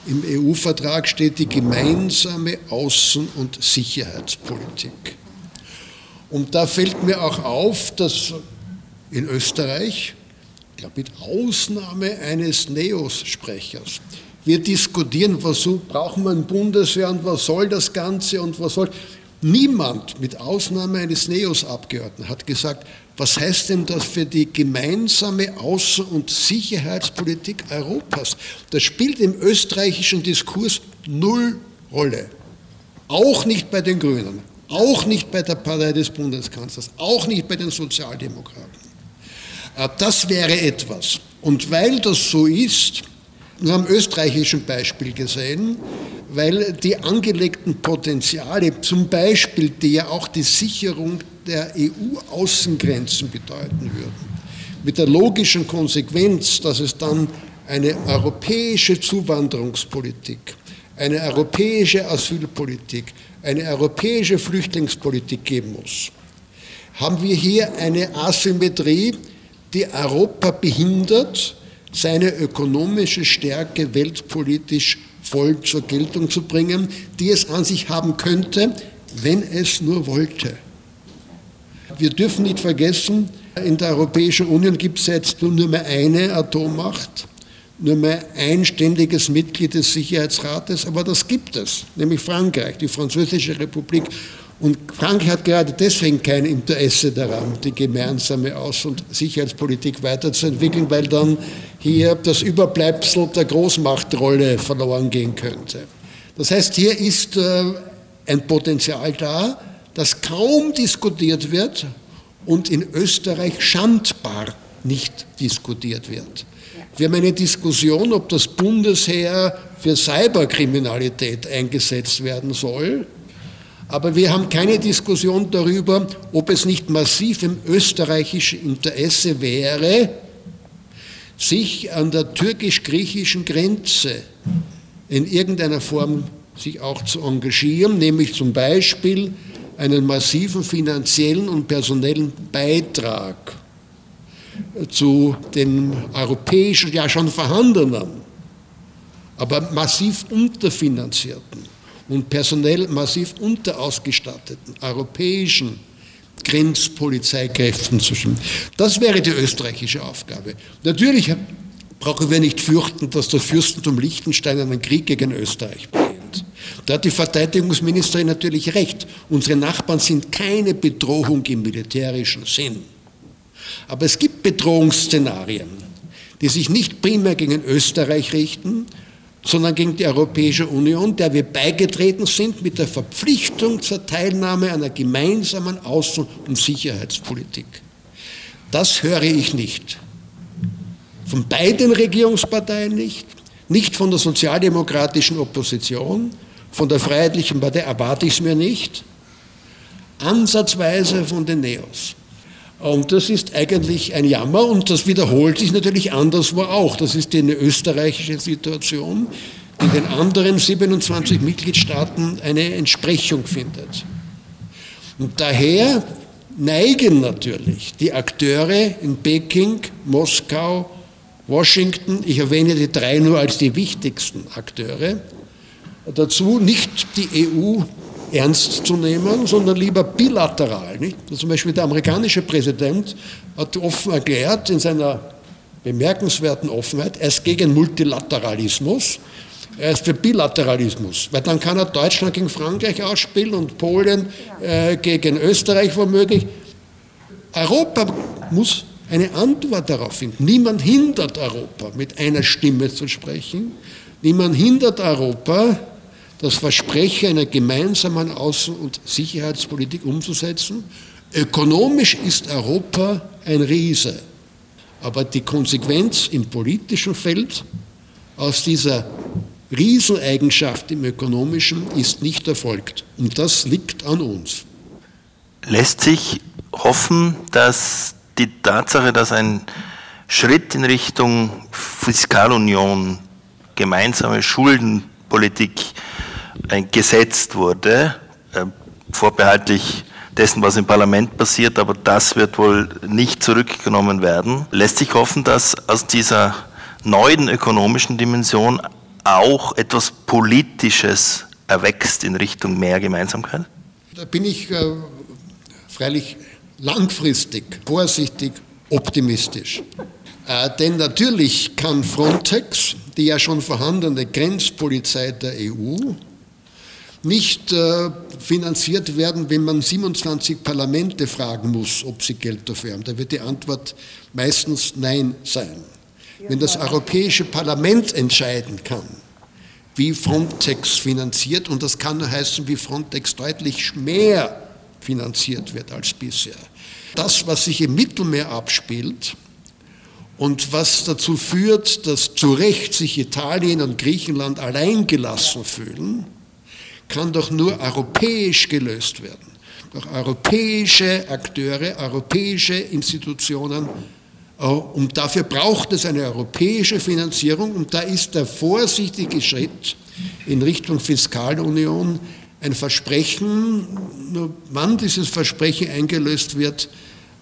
im EU-Vertrag steht, die gemeinsame Außen- und Sicherheitspolitik. Und da fällt mir auch auf, dass in Österreich ich glaube, mit Ausnahme eines Neos-Sprechers. Wir diskutieren, wozu brauchen wir ein Bundeswehr und was soll das Ganze und was soll. Niemand, mit Ausnahme eines Neos-Abgeordneten, hat gesagt, was heißt denn das für die gemeinsame Außen- und Sicherheitspolitik Europas? Das spielt im österreichischen Diskurs null Rolle. Auch nicht bei den Grünen, auch nicht bei der Partei des Bundeskanzlers, auch nicht bei den Sozialdemokraten. Äh, das wäre etwas. Und weil das so ist, wir haben österreichischen Beispiel gesehen, weil die angelegten Potenziale, zum Beispiel, die ja auch die Sicherung der EU-Außengrenzen bedeuten würden, mit der logischen Konsequenz, dass es dann eine europäische Zuwanderungspolitik, eine europäische Asylpolitik, eine europäische Flüchtlingspolitik geben muss, haben wir hier eine Asymmetrie, die Europa behindert, seine ökonomische Stärke weltpolitisch voll zur Geltung zu bringen, die es an sich haben könnte, wenn es nur wollte. Wir dürfen nicht vergessen, in der Europäischen Union gibt es jetzt nur mehr eine Atommacht, nur mehr ein ständiges Mitglied des Sicherheitsrates, aber das gibt es, nämlich Frankreich, die Französische Republik. Und Frankreich hat gerade deswegen kein Interesse daran, die gemeinsame Außen- und Sicherheitspolitik weiterzuentwickeln, weil dann hier das Überbleibsel der Großmachtrolle verloren gehen könnte. Das heißt, hier ist äh, ein Potenzial da, das kaum diskutiert wird und in Österreich schandbar nicht diskutiert wird. Wir haben eine Diskussion, ob das Bundesheer für Cyberkriminalität eingesetzt werden soll. Aber wir haben keine Diskussion darüber, ob es nicht massiv im österreichischen Interesse wäre, sich an der türkisch-griechischen Grenze in irgendeiner Form sich auch zu engagieren, nämlich zum Beispiel einen massiven finanziellen und personellen Beitrag zu den europäischen, ja schon vorhandenen, aber massiv unterfinanzierten und personell massiv unterausgestatteten europäischen Grenzpolizeikräften zu stimmen. Das wäre die österreichische Aufgabe. Natürlich brauchen wir nicht fürchten, dass das Fürstentum Liechtenstein einen Krieg gegen Österreich beginnt. Da hat die Verteidigungsministerin natürlich recht. Unsere Nachbarn sind keine Bedrohung im militärischen Sinn. Aber es gibt Bedrohungsszenarien, die sich nicht primär gegen Österreich richten, sondern gegen die Europäische Union, der wir beigetreten sind mit der Verpflichtung zur Teilnahme einer gemeinsamen Außen- und Sicherheitspolitik. Das höre ich nicht. Von beiden Regierungsparteien nicht, nicht von der sozialdemokratischen Opposition, von der Freiheitlichen Partei erwarte ich es mir nicht, ansatzweise von den Neos. Und das ist eigentlich ein Jammer und das wiederholt sich natürlich anderswo auch. Das ist die österreichische Situation, die in den anderen 27 Mitgliedstaaten eine Entsprechung findet. Und daher neigen natürlich die Akteure in Peking, Moskau, Washington, ich erwähne die drei nur als die wichtigsten Akteure, dazu, nicht die EU ernst zu nehmen, sondern lieber bilateral. Nicht? Zum Beispiel der amerikanische Präsident hat offen erklärt in seiner bemerkenswerten Offenheit, er ist gegen Multilateralismus, er ist für Bilateralismus, weil dann kann er Deutschland gegen Frankreich ausspielen und Polen äh, gegen Österreich womöglich. Europa muss eine Antwort darauf finden. Niemand hindert Europa, mit einer Stimme zu sprechen. Niemand hindert Europa, das Versprechen einer gemeinsamen Außen- und Sicherheitspolitik umzusetzen. Ökonomisch ist Europa ein Riese, aber die Konsequenz im politischen Feld aus dieser Rieseneigenschaft im ökonomischen ist nicht erfolgt. Und das liegt an uns. Lässt sich hoffen, dass die Tatsache, dass ein Schritt in Richtung Fiskalunion, gemeinsame Schuldenpolitik gesetzt wurde, äh, vorbehaltlich dessen, was im Parlament passiert, aber das wird wohl nicht zurückgenommen werden. Lässt sich hoffen, dass aus dieser neuen ökonomischen Dimension auch etwas Politisches erwächst in Richtung mehr Gemeinsamkeit? Da bin ich äh, freilich langfristig, vorsichtig, optimistisch. Äh, denn natürlich kann Frontex, die ja schon vorhandene Grenzpolizei der EU, nicht äh, finanziert werden, wenn man 27 Parlamente fragen muss, ob sie Geld dafür haben. Da wird die Antwort meistens Nein sein. Wenn das Europäische Parlament entscheiden kann, wie Frontex finanziert, und das kann nur heißen, wie Frontex deutlich mehr finanziert wird als bisher. Das, was sich im Mittelmeer abspielt und was dazu führt, dass zu Recht sich Italien und Griechenland alleingelassen fühlen, kann doch nur europäisch gelöst werden. Durch europäische Akteure, europäische Institutionen. Äh, und dafür braucht es eine europäische Finanzierung. Und da ist der vorsichtige Schritt in Richtung Fiskalunion ein Versprechen. Nur wann dieses Versprechen eingelöst wird,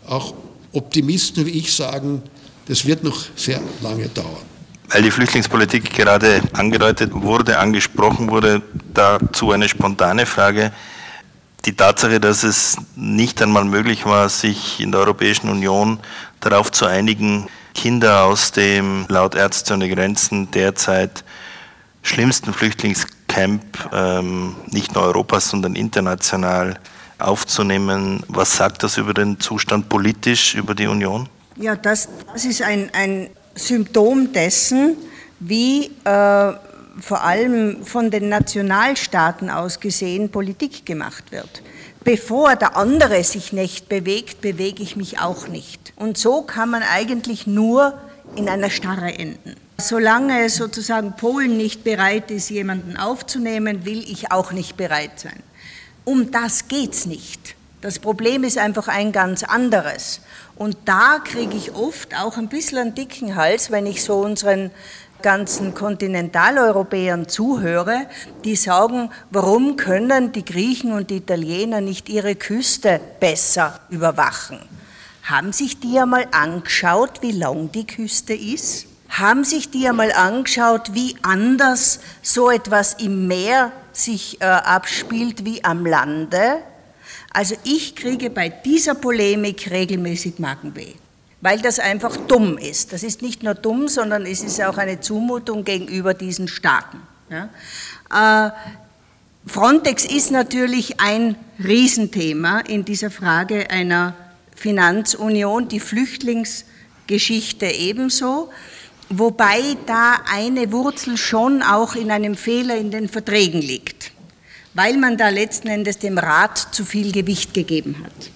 auch Optimisten wie ich sagen, das wird noch sehr lange dauern. Weil die Flüchtlingspolitik gerade angedeutet wurde, angesprochen wurde, dazu eine spontane Frage. Die Tatsache, dass es nicht einmal möglich war, sich in der Europäischen Union darauf zu einigen, Kinder aus dem laut Ärzte ohne Grenzen derzeit schlimmsten Flüchtlingscamp ähm, nicht nur Europas, sondern international aufzunehmen. Was sagt das über den Zustand politisch, über die Union? Ja, das, das ist ein, ein Symptom dessen, wie äh, vor allem von den Nationalstaaten aus gesehen Politik gemacht wird. Bevor der andere sich nicht bewegt, bewege ich mich auch nicht. Und so kann man eigentlich nur in einer Starre enden. Solange sozusagen Polen nicht bereit ist, jemanden aufzunehmen, will ich auch nicht bereit sein. Um das geht es nicht. Das Problem ist einfach ein ganz anderes. Und da kriege ich oft auch ein bisschen einen dicken Hals, wenn ich so unseren ganzen Kontinentaleuropäern zuhöre, die sagen, warum können die Griechen und die Italiener nicht ihre Küste besser überwachen? Haben sich die einmal angeschaut, wie lang die Küste ist? Haben sich die einmal angeschaut, wie anders so etwas im Meer sich äh, abspielt wie am Lande? Also ich kriege bei dieser Polemik regelmäßig Magenweh, weil das einfach dumm ist. Das ist nicht nur dumm, sondern es ist auch eine Zumutung gegenüber diesen Staaten. Ja? Äh, Frontex ist natürlich ein Riesenthema in dieser Frage einer Finanzunion, die Flüchtlingsgeschichte ebenso, wobei da eine Wurzel schon auch in einem Fehler in den Verträgen liegt weil man da letzten Endes dem Rat zu viel Gewicht gegeben hat.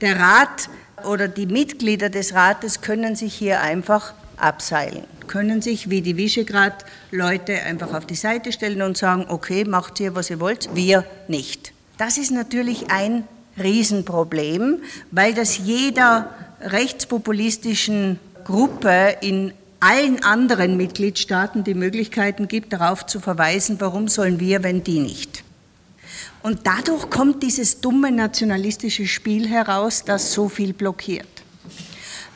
Der Rat oder die Mitglieder des Rates können sich hier einfach abseilen, können sich wie die Visegrad-Leute einfach auf die Seite stellen und sagen, okay, macht ihr, was ihr wollt, wir nicht. Das ist natürlich ein Riesenproblem, weil das jeder rechtspopulistischen Gruppe in allen anderen Mitgliedstaaten die Möglichkeiten gibt, darauf zu verweisen, warum sollen wir, wenn die nicht. Und dadurch kommt dieses dumme nationalistische Spiel heraus, das so viel blockiert.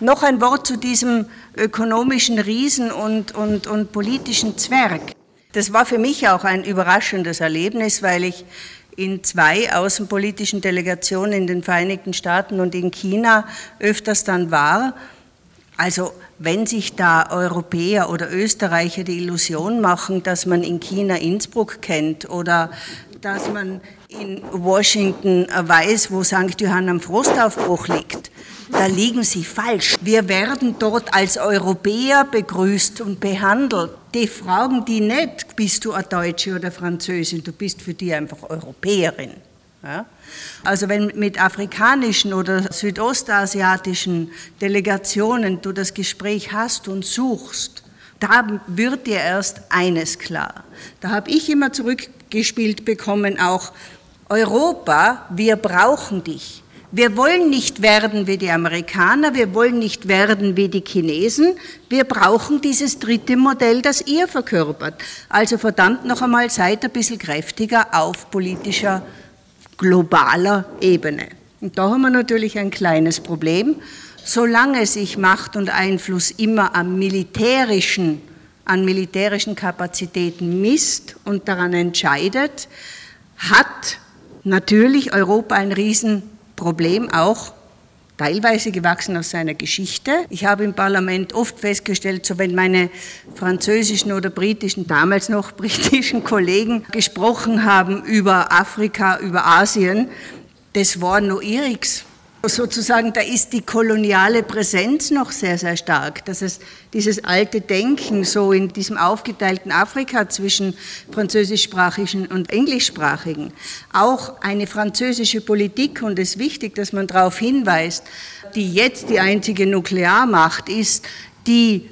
Noch ein Wort zu diesem ökonomischen Riesen und, und, und politischen Zwerg. Das war für mich auch ein überraschendes Erlebnis, weil ich in zwei außenpolitischen Delegationen in den Vereinigten Staaten und in China öfters dann war. Also wenn sich da Europäer oder Österreicher die Illusion machen, dass man in China Innsbruck kennt oder dass man in Washington weiß, wo St. Johann am Frostaufbruch liegt, da liegen Sie falsch. Wir werden dort als Europäer begrüßt und behandelt. Die fragen die nicht, bist du eine Deutsche oder Französin, du bist für die einfach Europäerin. Ja? Also wenn mit afrikanischen oder südostasiatischen Delegationen du das Gespräch hast und suchst, da wird dir erst eines klar. Da habe ich immer zurückgespielt bekommen, auch Europa, wir brauchen dich. Wir wollen nicht werden wie die Amerikaner, wir wollen nicht werden wie die Chinesen, wir brauchen dieses dritte Modell, das ihr verkörpert. Also verdammt noch einmal, seid ein bisschen kräftiger auf politischer, globaler Ebene. Und da haben wir natürlich ein kleines Problem. Solange sich Macht und Einfluss immer am militärischen, an militärischen Kapazitäten misst und daran entscheidet, hat natürlich Europa ein Riesen Problem auch teilweise gewachsen aus seiner Geschichte. Ich habe im Parlament oft festgestellt, so wenn meine französischen oder britischen, damals noch [laughs] britischen Kollegen gesprochen haben über Afrika, über Asien, das war noch ihrigs sozusagen, da ist die koloniale Präsenz noch sehr, sehr stark. Das heißt, dieses alte Denken so in diesem aufgeteilten Afrika zwischen französischsprachigen und englischsprachigen, auch eine französische Politik, und es ist wichtig, dass man darauf hinweist, die jetzt die einzige Nuklearmacht ist, die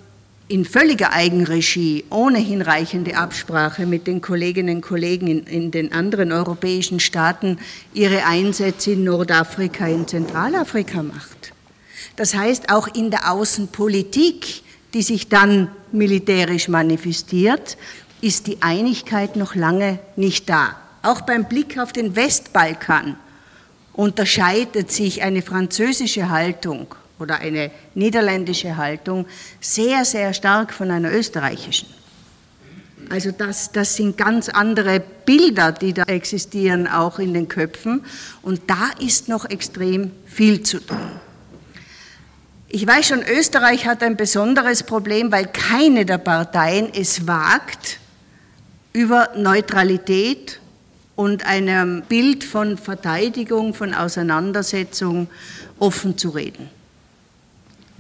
in völliger Eigenregie, ohne hinreichende Absprache mit den Kolleginnen und Kollegen in, in, den anderen europäischen Staaten ihre Einsätze in Nordafrika, in Zentralafrika macht. Das heißt, auch in der Außenpolitik, die sich dann militärisch manifestiert, ist die Einigkeit noch lange nicht da. Auch beim Blick auf den Westbalkan unterscheidet sich eine französische Haltung oder eine niederländische Haltung sehr, sehr stark von einer österreichischen. Also das, das sind ganz andere Bilder, die da existieren, auch in den Köpfen. Und da ist noch extrem viel zu tun. Ich weiß schon, Österreich hat ein besonderes Problem, weil keine der Parteien es wagt, über Neutralität und einem Bild von Verteidigung, von Auseinandersetzung offen zu reden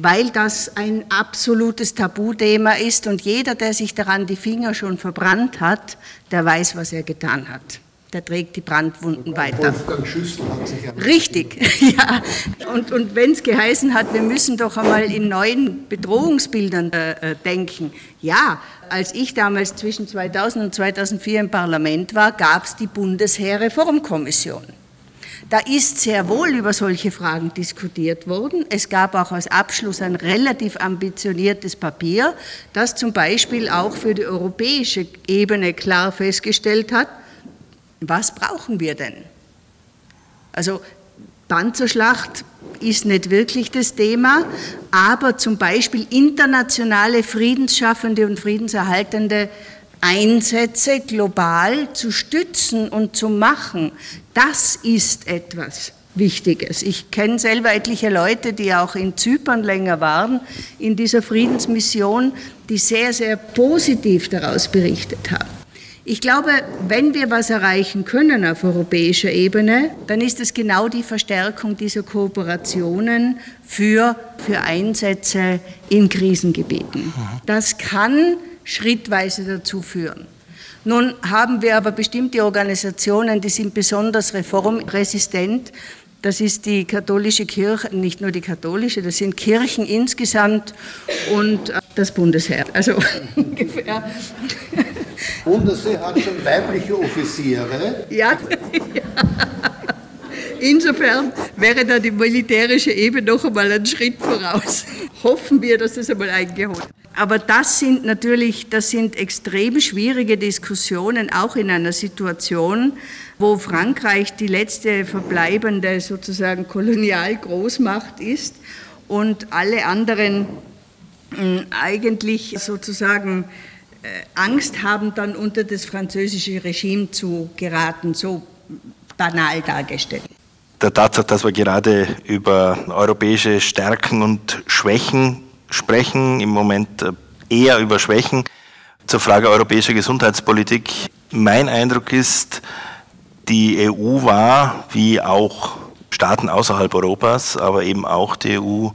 weil das ein absolutes Tabuthema ist und jeder, der sich daran die Finger schon verbrannt hat, der weiß, was er getan hat. Der trägt die Brandwunden weiter. Wolfgang Schüssel hat sich ja Richtig, [laughs] ja. Und, und wenn es geheißen hat, wir müssen doch einmal in neuen Bedrohungsbildern äh, äh denken. Ja, als ich damals zwischen 2000 und 2004 im Parlament war, gab es die Bundesheerreformkommission. Da ist sehr wohl über solche Fragen diskutiert worden. Es gab auch als Abschluss ein relativ ambitioniertes Papier, das zum Beispiel auch für die europäische Ebene klar festgestellt hat, was brauchen wir denn? Also Panzerschlacht ist nicht wirklich das Thema, aber zum Beispiel internationale friedensschaffende und friedenserhaltende Einsätze global zu stützen und zu machen, das ist etwas Wichtiges. Ich kenne selber etliche Leute, die auch in Zypern länger waren, in dieser Friedensmission, die sehr, sehr positiv daraus berichtet haben. Ich glaube, wenn wir was erreichen können auf europäischer Ebene, dann ist es genau die Verstärkung dieser Kooperationen für, für Einsätze in Krisengebieten. Das kann schrittweise dazu führen. Nun haben wir aber bestimmte Organisationen, die sind besonders reformresistent. Das ist die katholische Kirche, nicht nur die katholische, das sind Kirchen insgesamt und äh, das Bundesheer. Also [laughs] ungefähr. Bundesheer hat schon weibliche Offiziere. Ja, ja. [laughs] Insofern wäre da die militärische Ebene noch einmal einen Schritt voraus. Hoffen wir, dass das einmal eingeholt wird. Aber das sind natürlich, das sind extrem schwierige Diskussionen, auch in einer Situation, wo Frankreich die letzte verbleibende sozusagen Kolonialgroßmacht ist und alle anderen hm, eigentlich sozusagen Angst haben, dann unter das französische Regime zu geraten, so banal dargestellt. Der Tatsache, dass wir gerade über europäische Stärken und Schwächen sprechen, im Moment äh, eher über Schwächen. Zur Frage europäischer Gesundheitspolitik. Mein Eindruck ist, die EU war, wie auch Staaten außerhalb Europas, aber eben auch die EU,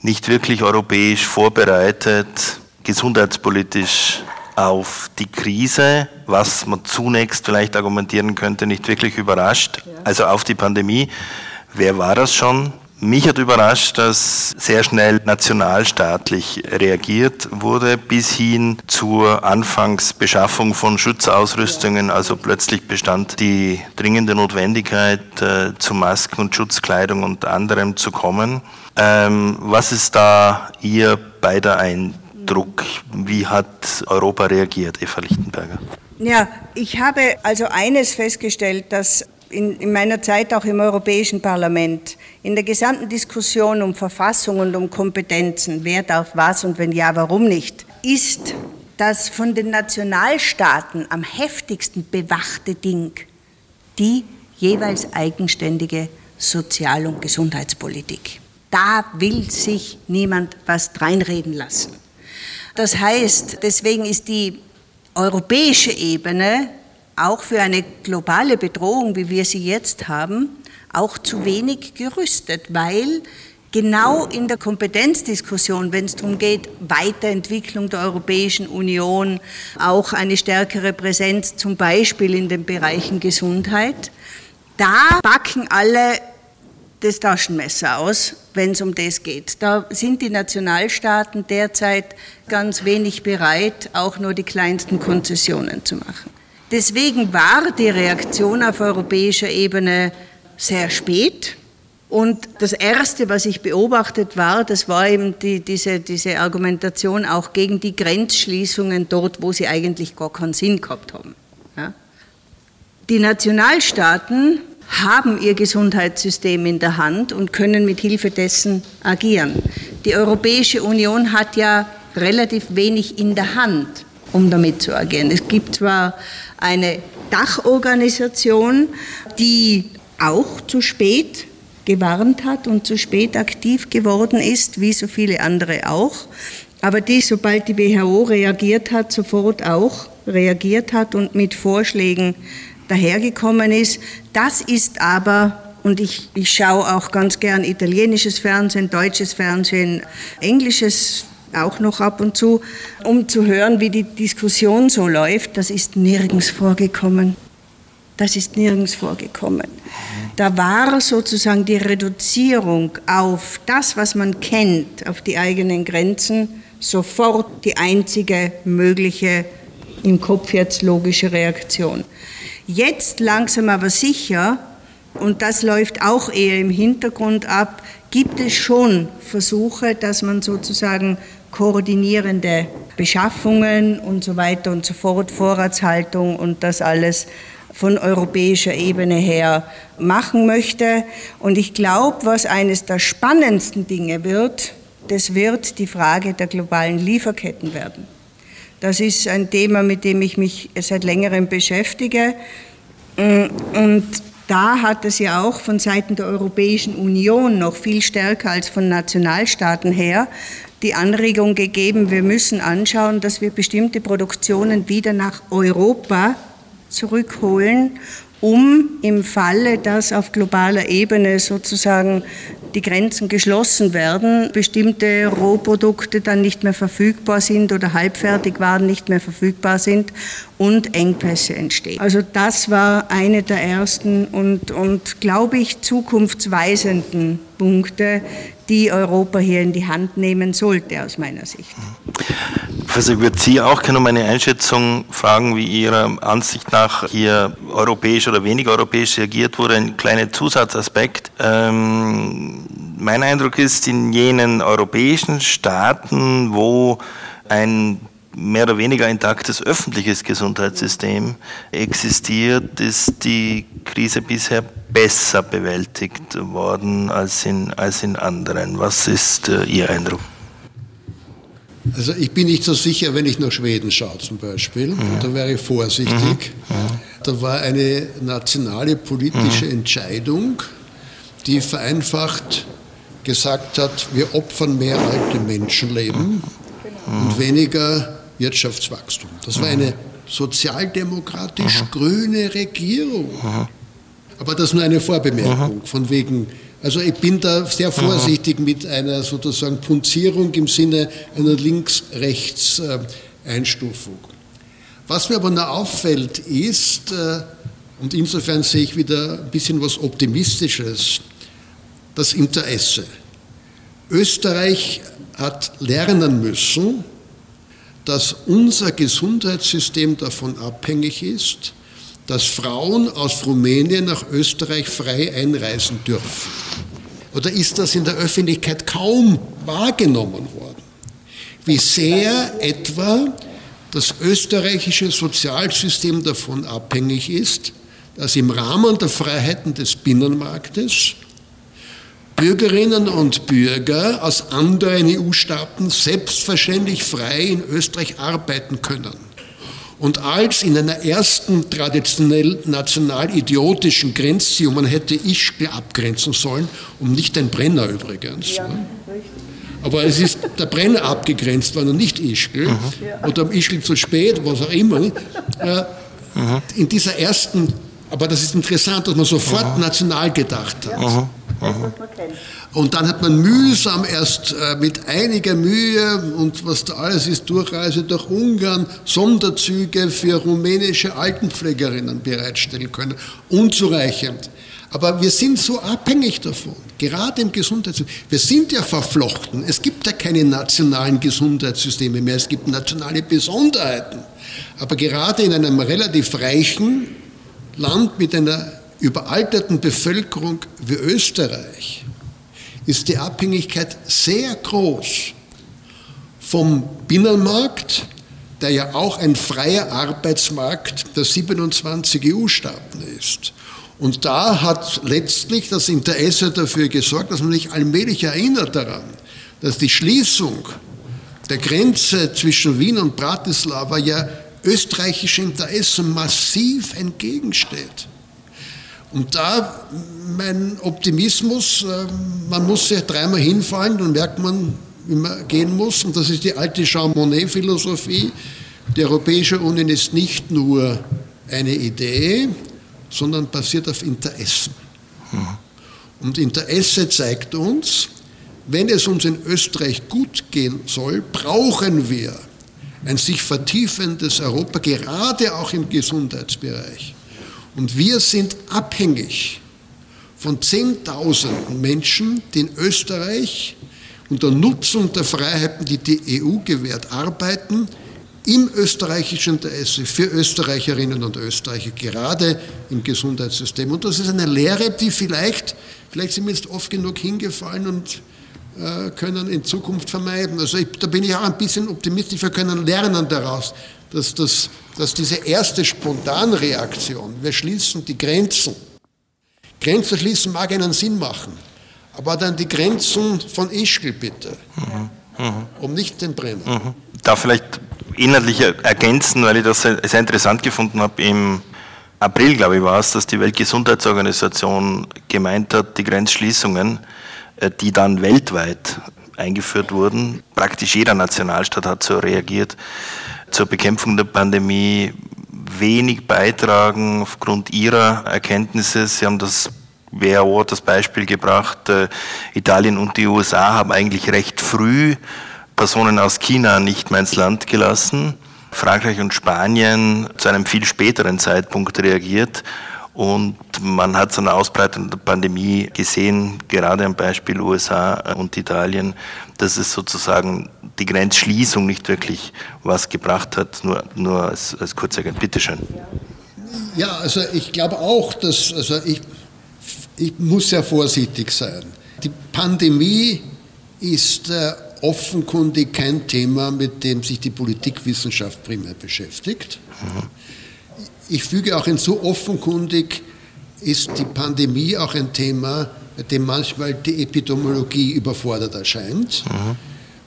nicht wirklich europäisch vorbereitet, gesundheitspolitisch auf die Krise, was man zunächst vielleicht argumentieren könnte, nicht wirklich überrascht, also auf die Pandemie. Wer war das schon? Mich hat überrascht, dass sehr schnell nationalstaatlich reagiert wurde, bis hin zur Anfangsbeschaffung von Schutzausrüstungen. Also plötzlich bestand die dringende Notwendigkeit, äh, zu Masken und Schutzkleidung und anderem zu kommen. Ähm, was ist da Ihr beider Eindruck? Wie hat Europa reagiert, Eva Lichtenberger? Ja, ich habe also eines festgestellt, dass in, in, meiner Zeit auch im Europäischen Parlament, in der gesamten Diskussion um Verfassung und um Kompetenzen, wer darf was und wenn ja, warum nicht, ist das von den Nationalstaaten am heftigsten bewachte Ding die jeweils eigenständige Sozial- und Gesundheitspolitik. Da will sich niemand was dreinreden lassen. Das heißt, deswegen ist die europäische Ebene auch für eine globale Bedrohung, wie wir sie jetzt haben, auch zu wenig gerüstet, weil genau in der Kompetenzdiskussion, wenn es darum geht, Weiterentwicklung der Europäischen Union, auch eine stärkere Präsenz zum Beispiel in den Bereichen Gesundheit, da backen alle das Taschenmesser aus, wenn es um das geht. Da sind die Nationalstaaten derzeit ganz wenig bereit, auch nur die kleinsten Konzessionen zu machen. Deswegen war die Reaktion auf europäischer Ebene sehr spät. Und das Erste, was ich beobachtet war, das war eben die, diese, diese Argumentation auch gegen die Grenzschließungen dort, wo sie eigentlich gar keinen Sinn gehabt haben. Ja? Die Nationalstaaten haben ihr Gesundheitssystem in der Hand und können mit Hilfe dessen agieren. Die Europäische Union hat ja relativ wenig in der Hand, um damit zu agieren. Es gibt zwar eine Dachorganisation, die auch zu spät gewarnt hat und zu spät aktiv geworden ist, wie so viele andere auch, aber die, sobald die WHO reagiert hat, sofort auch reagiert hat und mit Vorschlägen dahergekommen ist. Das ist aber und ich, ich schaue auch ganz gern italienisches Fernsehen, deutsches Fernsehen, englisches auch noch ab und zu, um zu hören, wie die Diskussion so läuft. Das ist nirgends vorgekommen. Das ist nirgends vorgekommen. Da war sozusagen die Reduzierung auf das, was man kennt, auf die eigenen Grenzen, sofort die einzige mögliche, im Kopf jetzt logische Reaktion. Jetzt langsam aber sicher, und das läuft auch eher im Hintergrund ab, gibt es schon Versuche, dass man sozusagen koordinierende Beschaffungen und so weiter und so fort, Vorratshaltung und das alles von europäischer Ebene her machen möchte. Und ich glaube, was eines der spannendsten Dinge wird, das wird die Frage der globalen Lieferketten werden. Das ist ein Thema, mit dem ich mich seit längerem beschäftige. Und da hat es ja auch von Seiten der Europäischen Union noch viel stärker als von Nationalstaaten her die Anregung gegeben, wir müssen anschauen, dass wir bestimmte Produktionen wieder nach Europa zurückholen, um im Falle, dass auf globaler Ebene sozusagen die Grenzen geschlossen werden, bestimmte Rohprodukte dann nicht mehr verfügbar sind oder Halbfertigwaren nicht mehr verfügbar sind und Engpässe entstehen. Also das war eine der ersten und, und glaube ich, zukunftsweisenden Punkte, die Europa hier in die Hand nehmen sollte, aus meiner Sicht. Professor, ich würde Sie auch gerne um eine Einschätzung fragen, wie Ihrer Ansicht nach hier europäisch oder weniger europäisch reagiert wurde. Ein kleiner Zusatzaspekt. Ähm, mein Eindruck ist, in jenen europäischen Staaten, wo ein mehr oder weniger intaktes öffentliches Gesundheitssystem existiert, ist die Krise bisher besser bewältigt worden als in, als in anderen. Was ist äh, Ihr Eindruck? Also ich bin nicht so sicher, wenn ich nach Schweden schaue zum Beispiel. Mhm. Da wäre ich vorsichtig. Mhm. mhm. Da war eine nationale politische mhm. Entscheidung, die vereinfacht gesagt hat, wir opfern mehr alte Menschenleben mhm. und weniger Wirtschaftswachstum. Das war eine sozialdemokratisch-grüne Regierung. Aber das ist nur eine Vorbemerkung, von wegen also ich bin da sehr vorsichtig mit einer sozusagen Punzierung im Sinne einer Links-Rechts-Einstufung. Was mir aber noch auffällt ist, äh, und insofern sehe ich wieder ein bisschen was Optimistisches, das Interesse. Österreich hat lernen müssen, dass unser Gesundheitssystem davon abhängig ist, dass Frauen aus Rumänien nach Österreich frei einreisen dürfen? Oder ist das in der Öffentlichkeit kaum wahrgenommen worden? Wie sehr etwa das österreichische Sozialsystem davon abhängig ist, dass im Rahmen der Freiheiten des Binnenmarktes Bürgerinnen und Bürger aus anderen EU-Staaten selbstverständlich frei in Österreich arbeiten können und als in einer ersten traditionell national-idiotischen Grenzziehung, man hätte Ischgl abgrenzen sollen, um nicht den Brenner übrigens. Ja, ne? Aber es ist der Brenner abgegrenzt worden und nicht Ischgl. Mhm. Oder am Ischgl zu spät, was auch immer. Äh, mhm. In dieser ersten, aber das ist interessant, dass man sofort mhm. national gedacht hat. Mhm. Und dann hat man mühsam erst äh, mit einiger Mühe und was da alles ist, Durchreise durch Ungarn, Sonderzüge für rumänische Altenpflegerinnen bereitstellen können. Unzureichend. Aber wir sind so abhängig davon, gerade im Gesundheitssystem. Wir sind ja verflochten. Es gibt ja keine nationalen Gesundheitssysteme mehr, es gibt nationale Besonderheiten. Aber gerade in einem relativ reichen Land mit einer überalterten Bevölkerung wie Österreich ist die Abhängigkeit sehr groß vom Binnenmarkt, der ja auch ein freier Arbeitsmarkt der 27 EU-Staaten ist. Und da hat letztlich das Interesse dafür gesorgt, dass man sich allmählich erinnert daran, dass die Schließung der Grenze zwischen Wien und Bratislava ja österreichischem Interesse massiv entgegensteht. Und da mein Optimismus, äh, man muss sich dreimal hinfallen, dann merkt man, wie man gehen muss. Und das ist die alte Jean Monnet-Philosophie. Die Europäische Union ist nicht nur eine Idee, sondern basiert auf Interessen. Und Interesse zeigt uns, wenn es uns in Österreich gut gehen soll, brauchen wir ein sich vertiefendes Europa, gerade auch im Gesundheitsbereich. Und wir sind abhängig von Zehntausenden Menschen, die in Österreich unter Nutzung der Freiheiten, die die EU gewährt, arbeiten, im österreichischen Interesse für Österreicherinnen und Österreicher, gerade im Gesundheitssystem. Und das ist eine Lehre, die vielleicht, vielleicht sind wir jetzt oft genug hingefallen und äh, können in Zukunft vermeiden. Also ich, da bin ich auch ein bisschen optimistisch, wir können lernen daraus dass, das, dass diese erste Spontanreaktion, wir schließen die Grenzen, Grenzen schließen mag einen Sinn machen, aber dann die Grenzen von Ischgl bitte, mhm. Mhm. um nicht den Brenner. Mhm. Da vielleicht inhaltlich ergänzen, weil ich das sehr, interessant gefunden habe, im April, glaube ich, war es, dass die Weltgesundheitsorganisation gemeint hat, die Grenzschließungen, äh, die dann weltweit eingeführt wurden, praktisch jeder Nationalstaat hat so reagiert, zur Bekämpfung der Pandemie wenig beitragen aufgrund ihrer Erkenntnisse. Sie haben das WHO das Beispiel gebracht, äh, Italien und die USA haben eigentlich recht früh Personen aus China nicht mehr ins Land gelassen. Frankreich und Spanien zu einem viel späteren Zeitpunkt reagiert. Und man hat so eine Ausbreitung der Pandemie gesehen, gerade am Beispiel USA und Italien, dass es sozusagen die Grenzschließung nicht wirklich was gebracht hat, nur, nur als, als Kurzergänzung. Bitte schön. Ja, also ich glaube auch, dass, also ich, ich muss sehr vorsichtig sein. Die Pandemie ist äh, offenkundig kein Thema, mit dem sich die Politikwissenschaft primär beschäftigt. Mhm. Ich füge auch hinzu, offenkundig ist die Pandemie auch ein Thema, bei dem manchmal die Epidemiologie überfordert erscheint. Mhm.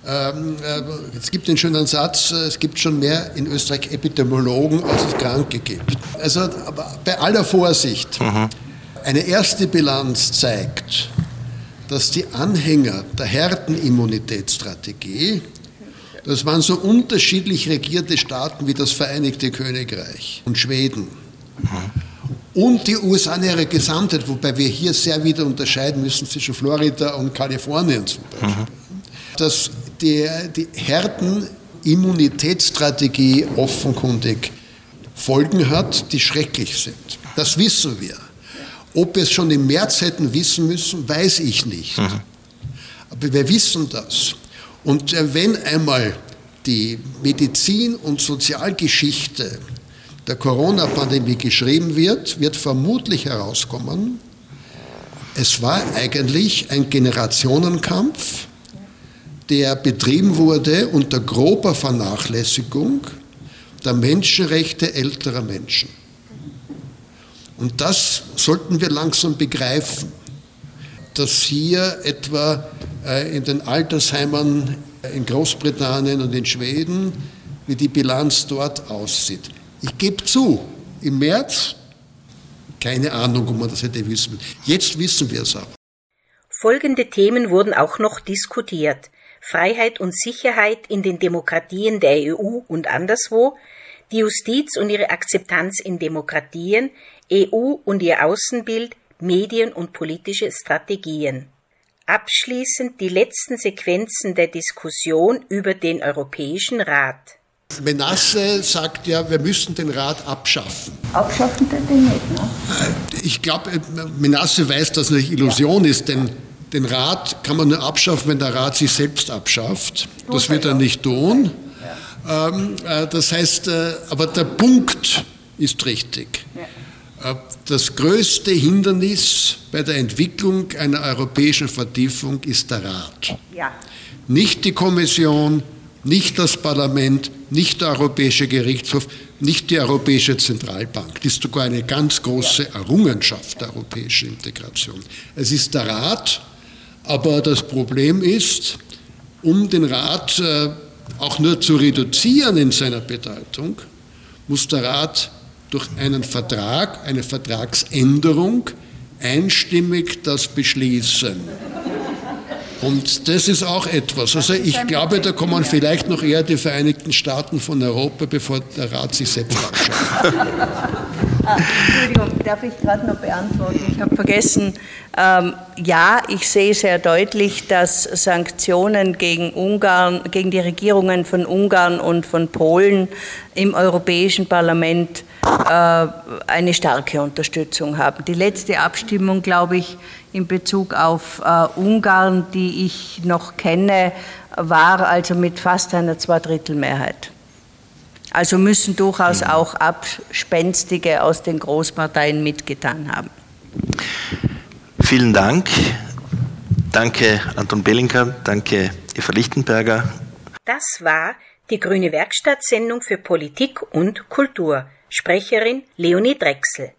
ähm, äh, es gibt den schönen Satz, es gibt schon mehr in Österreich Epidemiologen, als es Kranke gibt. Also aber bei aller Vorsicht, mhm. eine erste Bilanz zeigt, dass die Anhänger der Härtenimmunitätsstrategie, das waren so unterschiedlich regierte Staaten wie das Vereinigte Königreich und Schweden. Mhm. Und die USA in ihrer Gesamtheit, wobei wir hier sehr wieder unterscheiden müssen zwischen Florida und Kalifornien zum Beispiel. Mhm. Dass die, die Herdenimmunitätsstrategie offenkundig Folgen hat, die schrecklich sind. Das wissen wir. Ob wir es schon im März hätten wissen müssen, weiß ich nicht. Mhm. Aber wir wissen das. Und äh, wenn einmal die Medizin- und Sozialgeschichte der Corona-Pandemie geschrieben wird, wird vermutlich herauskommen, es war eigentlich ein Generationenkampf, der betrieben wurde unter grober Vernachlässigung der Menschenrechte älterer Menschen. Und das sollten wir langsam begreifen, dass hier etwa äh, in den Altersheimen in Großbritannien und in Schweden, wie die Bilanz dort aussieht. Ich gebe zu, im März, keine Ahnung, ob man das hätte wissen. Jetzt wissen wir es aber. Folgende Themen wurden auch noch diskutiert. Freiheit und Sicherheit in den Demokratien der EU und anderswo, die Justiz und ihre Akzeptanz in Demokratien, EU und ihr Außenbild, Medien und politische Strategien. Abschließend die letzten Sequenzen der Diskussion über den Europäischen Rat. Menasse sagt ja, wir müssen den Rat abschaffen. Abschaffen tut den nicht, ne? Ich glaube, Menasse weiß, dass es eine Illusion ja. ist, denn den Rat kann man nur abschaffen, wenn der Rat sich selbst abschafft. Das wird er nicht tun. Ähm, äh, das heißt, äh, aber der Punkt ist richtig. Äh, das größte Hindernis bei der Entwicklung einer europäischen Vertiefung ist der Rat. Nicht die Kommission, nicht das Parlament, nicht der Europäische Gerichtshof, nicht die Europäische Zentralbank. Das ist sogar eine ganz große Errungenschaft der europäischen Integration. Es ist der Rat, aber das Problem ist, um den Rat äh, auch nur zu reduzieren in seiner Bedeutung, muss der Rat durch einen Vertrag, eine Vertragsänderung einstimmig das beschließen. Und das ist auch etwas. Also ich glaube, da kommen vielleicht noch eher die Vereinigten Staaten von Europa, bevor der Rat sich selbst abschafft. [laughs] Ah, Entschuldigung, darf ich gerade noch beantworten? Ich habe vergessen, ähm, ja, ich sehe sehr deutlich, dass Sanktionen gegen Ungarn, gegen die Regierungen von Ungarn und von Polen im Europäischen Parlament äh, eine starke Unterstützung haben. Die letzte Abstimmung, glaube ich, in Bezug auf äh, Ungarn, die ich noch kenne, war also mit fast einer Zweidrittelmehrheit. Also müssen durchaus mhm. auch Abspenstige aus den Großparteien mitgetan haben. Vielen Dank. Danke Anton Bellinker, danke Eva Lichtenberger. Das war die Grüne Werkstattsendung für Politik und Kultur. Sprecherin Leonie Drechsel.